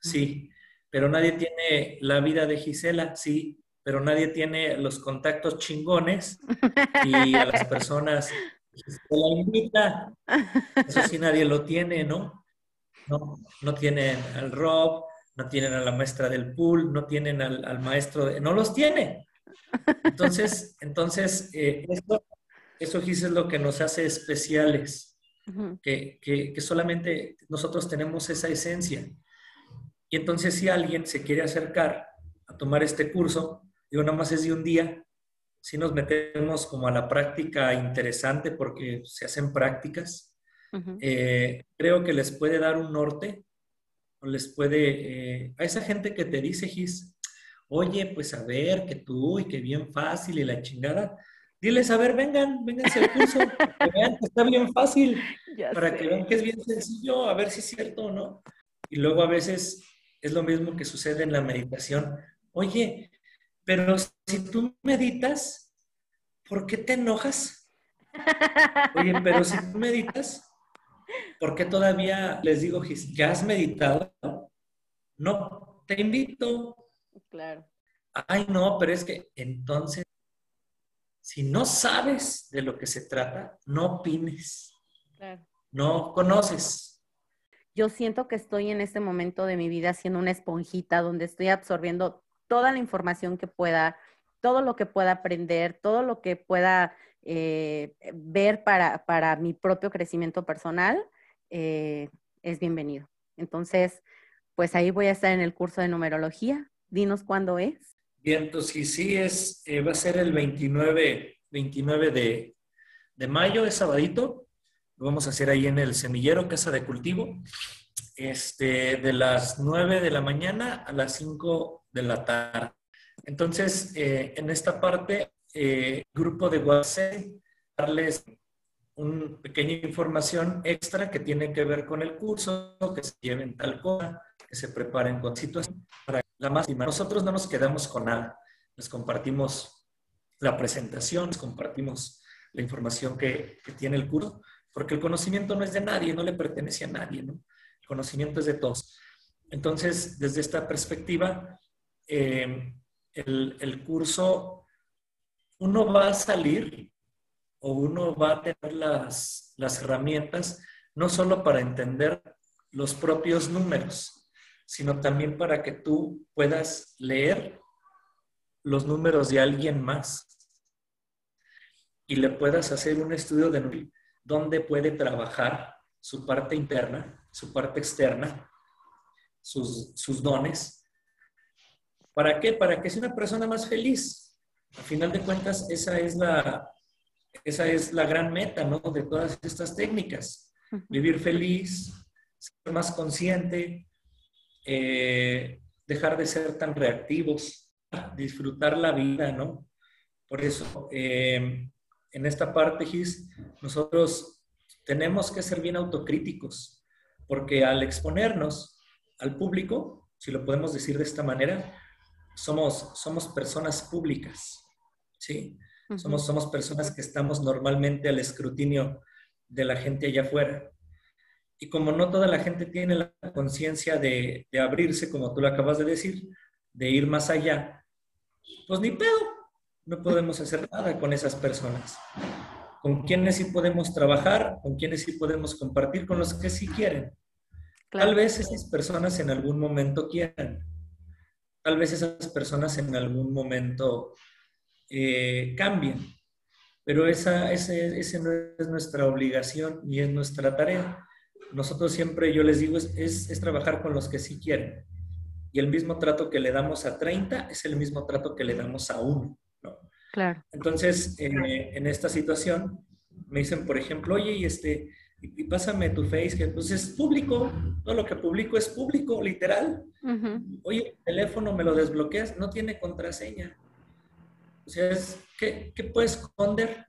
sí, pero nadie tiene la vida de Gisela, sí, pero nadie tiene los contactos chingones y a las personas que la invita. Eso sí nadie lo tiene, ¿no? No, no tienen al Rob, no tienen a la maestra del pool, no tienen al, maestro, de, no los tiene. Entonces, entonces eh, eso, eso es lo que nos hace especiales, que, que, que solamente nosotros tenemos esa esencia. Y entonces si alguien se quiere acercar a tomar este curso, digo, nada más es de un día, si nos metemos como a la práctica interesante porque se hacen prácticas, eh, creo que les puede dar un norte o les puede, eh, a esa gente que te dice, Gis, oye, pues a ver, que tú y que bien fácil y la chingada, diles, a ver, vengan, vénganse al curso, que vean que está bien fácil, para que vean que es bien sencillo, a ver si es cierto o no. Y luego a veces es lo mismo que sucede en la meditación. Oye, pero si tú meditas, ¿por qué te enojas? Oye, pero si tú meditas, ¿por qué todavía les digo, ¿ya has meditado? No, te invito. Claro. Ay, no, pero es que entonces, si no sabes de lo que se trata, no opines. Claro. No conoces yo siento que estoy en este momento de mi vida siendo una esponjita donde estoy absorbiendo toda la información que pueda, todo lo que pueda aprender, todo lo que pueda eh, ver para, para, mi propio crecimiento personal, eh, es bienvenido. Entonces, pues ahí voy a estar en el curso de numerología. Dinos cuándo es. Bien, entonces sí, es, eh, va a ser el 29, 29 de, de mayo, es sabadito. Lo vamos a hacer ahí en el semillero, casa de cultivo, este, de las 9 de la mañana a las 5 de la tarde. Entonces, eh, en esta parte, eh, grupo de WhatsApp, darles una pequeña información extra que tiene que ver con el curso, que se lleven tal cosa, que se preparen con situación para la máxima. Nosotros no nos quedamos con nada, les compartimos la presentación, les compartimos la información que, que tiene el curso porque el conocimiento no es de nadie, no le pertenece a nadie, ¿no? El conocimiento es de todos. Entonces, desde esta perspectiva, eh, el, curso, uno va a salir o uno va a tener las, las herramientas no solo para entender los propios números, sino también para que tú puedas leer los números de alguien más y le puedas hacer un estudio de dónde puede trabajar su parte interna, su parte externa, sus, dones. ¿Para qué? Para que sea una persona más feliz. Al final de cuentas, esa es la, esa es la gran meta ¿no? de todas estas técnicas. Vivir feliz, ser más consciente, eh, dejar de ser tan reactivos, disfrutar la vida, ¿no? Por eso, eh, en esta parte, Gis, nosotros tenemos que ser bien autocríticos, porque al exponernos al público, si lo podemos decir de esta manera, somos, somos personas públicas, ¿sí? somos, somos personas que estamos normalmente al escrutinio de la gente allá afuera. Y como no toda la gente tiene la conciencia de, de abrirse, como tú lo acabas de decir, de ir más allá, pues ni pedo, no podemos hacer nada con esas personas. Con quienes sí podemos trabajar, con quienes sí podemos compartir, con los que sí quieren. Tal vez esas personas en algún momento quieran. Tal vez esas personas en algún momento eh, cambien. Pero esa, ese, ese, no es nuestra obligación ni es nuestra tarea. Nosotros siempre, yo les digo, es, es, trabajar con los que sí quieren. Y el mismo trato que le damos a 30 es el mismo trato que le damos a uno. ¿no? Claro. Entonces, eh, en esta situación, me dicen, por ejemplo, oye, y este, y, pásame tu face, que pues es público, todo lo que publico es público, literal. Oye, el teléfono me lo desbloqueas, no tiene contraseña. O sea, ¿qué, ¿qué, puedes esconder?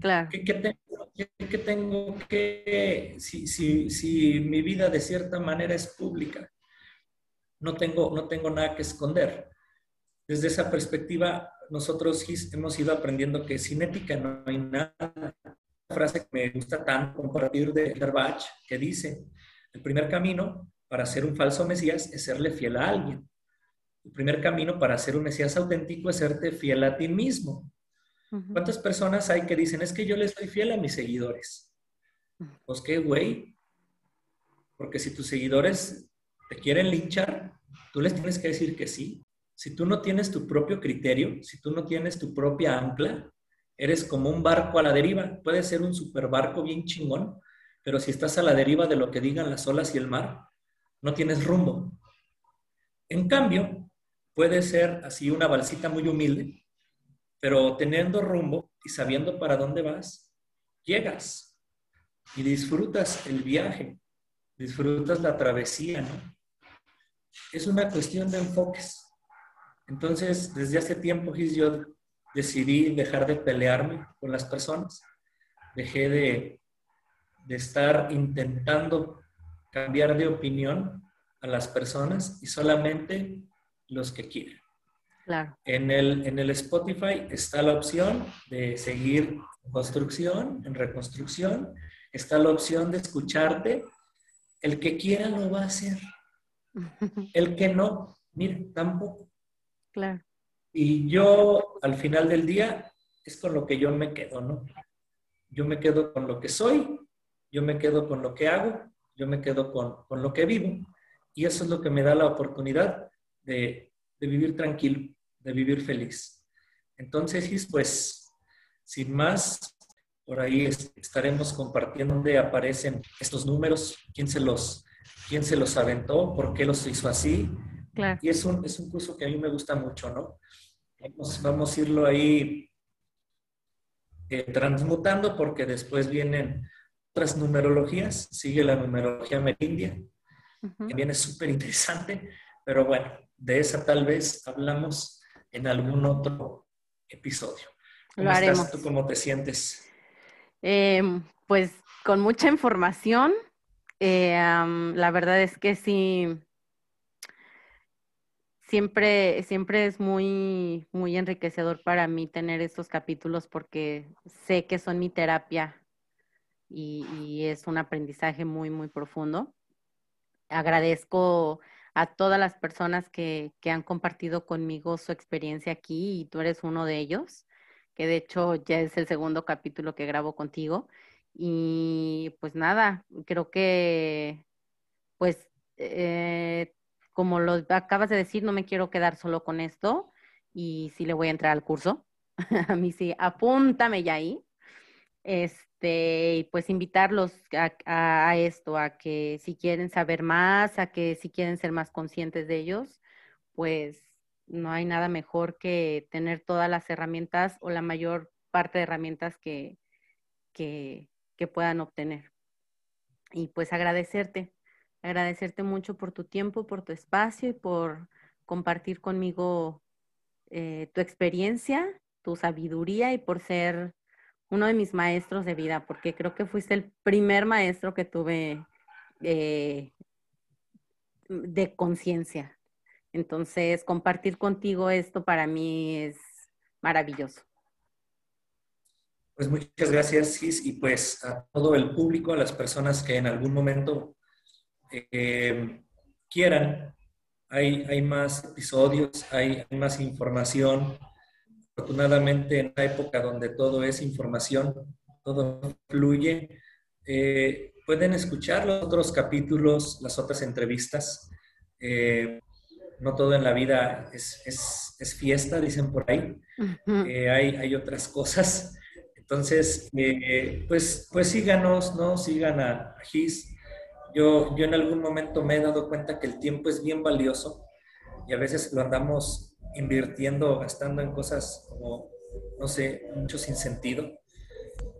Claro. ¿Qué, tengo, que, si, si, si mi vida de cierta manera es pública, no tengo, no tengo nada que esconder. Desde esa perspectiva, nosotros hemos ido aprendiendo que sin ética no hay nada frase que me gusta tanto compartir de Derbach, que dice, el primer camino para ser un falso Mesías es serle fiel a alguien. El primer camino para ser un Mesías auténtico es serte fiel a ti mismo. ¿Cuántas personas hay que dicen, es que yo le soy fiel a mis seguidores? Pues qué güey. Porque si tus seguidores te quieren linchar, tú les tienes que decir que sí. Si tú no tienes tu propio criterio, si tú no tienes tu propia ancla, Eres como un barco a la deriva. Puede ser un super barco bien chingón, pero si estás a la deriva de lo que digan las olas y el mar, no tienes rumbo. En cambio, puede ser así una balsita muy humilde, pero teniendo rumbo y sabiendo para dónde vas, llegas y disfrutas el viaje, disfrutas la travesía, ¿no? Es una cuestión de enfoques. Entonces, desde hace tiempo, Gis, yo decidí dejar de pelearme con las personas, dejé de, estar intentando cambiar de opinión a las personas y solamente los que quieren. En, el, en el Spotify está la opción de seguir en construcción, en reconstrucción, está la opción de escucharte. El que quiera lo va a hacer. El que no, mire, tampoco. Claro. Y yo, al final del día, es con lo que yo me quedo, ¿no? Yo me quedo con lo que soy, yo me quedo con lo que hago, yo me quedo con, con lo que vivo. Y eso es lo que me da la oportunidad de, de vivir tranquilo, de vivir feliz. Entonces, pues, sin más, por ahí estaremos compartiendo dónde aparecen estos números, quién se los, quién se los aventó, por qué los hizo así. Claro. Y es un, es un curso que a mí me gusta mucho, ¿no? Vamos, a irlo ahí eh, transmutando porque después vienen otras numerologías, sigue la numerología merindia, que viene súper interesante, pero bueno, de esa tal vez hablamos en algún otro episodio. ¿Cómo estás tú? ¿Cómo te sientes? Em, pues con mucha información. Eh, la verdad es que sí, siempre, siempre es muy, muy enriquecedor para mí tener estos capítulos porque sé que son mi terapia y, es un aprendizaje muy, muy profundo. Agradezco a todas las personas que, que, han compartido conmigo su experiencia aquí y tú eres uno de ellos, que de hecho ya es el segundo capítulo que grabo contigo. Y pues nada, creo que pues eh, como lo acabas de decir, no me quiero quedar solo con esto y sí le voy a entrar al curso. a mí sí, apúntame ya ahí. Este, y pues invitarlos a, esto, a que si quieren saber más, a que si quieren ser más conscientes de ellos, pues no hay nada mejor que tener todas las herramientas o la mayor parte de herramientas que, que, que puedan obtener. Y pues agradecerte, agradecerte mucho por tu tiempo, por tu espacio y por compartir conmigo eh, tu experiencia, tu sabiduría y por ser uno de mis maestros de vida, porque creo que fuiste el primer maestro que tuve eh, de conciencia. Entonces, compartir contigo esto para mí es maravilloso. Pues muchas gracias, Gis, y pues a todo el público, a las personas que en algún momento eh, quieran. Hay, hay más episodios, hay, más información. Afortunadamente, en una época donde todo es información, todo fluye, eh, pueden escuchar los otros capítulos, las otras entrevistas. Eh, no todo en la vida es, es, fiesta, dicen por ahí. Eh, hay, hay, otras cosas. Entonces, eh, pues, pues síganos, ¿no? Sigan a, GIS. Yo, yo en algún momento me he dado cuenta que el tiempo es bien valioso y a veces lo andamos invirtiendo, gastando en cosas como, no sé, mucho sin sentido.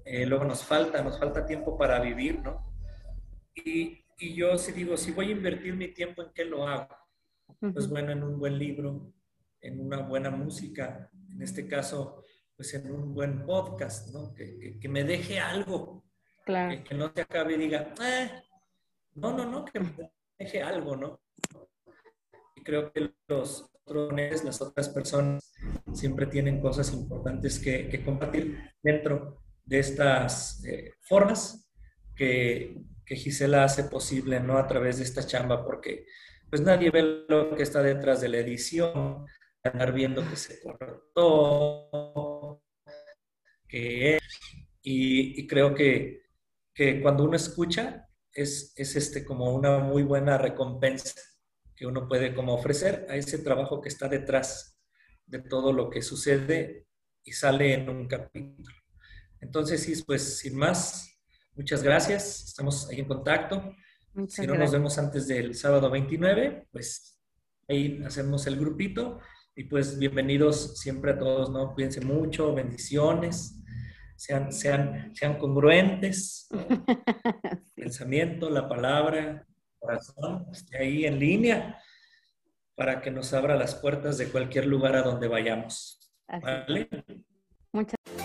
Eh, luego nos falta, nos falta tiempo para vivir, ¿no? Y, y yo sí digo, si voy a invertir mi tiempo, ¿en qué lo hago? Pues bueno, en un buen libro, en una buena música, en este caso, pues en un buen podcast, ¿no? Que, que, me deje algo. Claro. Que, no se acabe y diga, eh, no, no, no, que me deje algo, ¿no? Y creo que los las otras personas siempre tienen cosas importantes que, que compartir dentro de estas eh, formas que, que Gisela hace posible, ¿no? A través de esta chamba, porque pues nadie ve lo que está detrás de la edición, andar viendo que se cortó, que y, y creo que, que, cuando uno escucha es, es este como una muy buena recompensa que uno puede como ofrecer a ese trabajo que está detrás de todo lo que sucede y sale en un capítulo. Entonces, sí, pues sin más, muchas gracias, estamos ahí en contacto si no nos vemos antes del sábado 29, pues ahí hacemos el grupito. Y pues bienvenidos siempre a todos, ¿no? Cuídense mucho, bendiciones, sean, sean, sean congruentes. Pensamiento, la palabra, corazón esté ahí en línea para que nos abra las puertas de cualquier lugar a donde vayamos. Muchas gracias.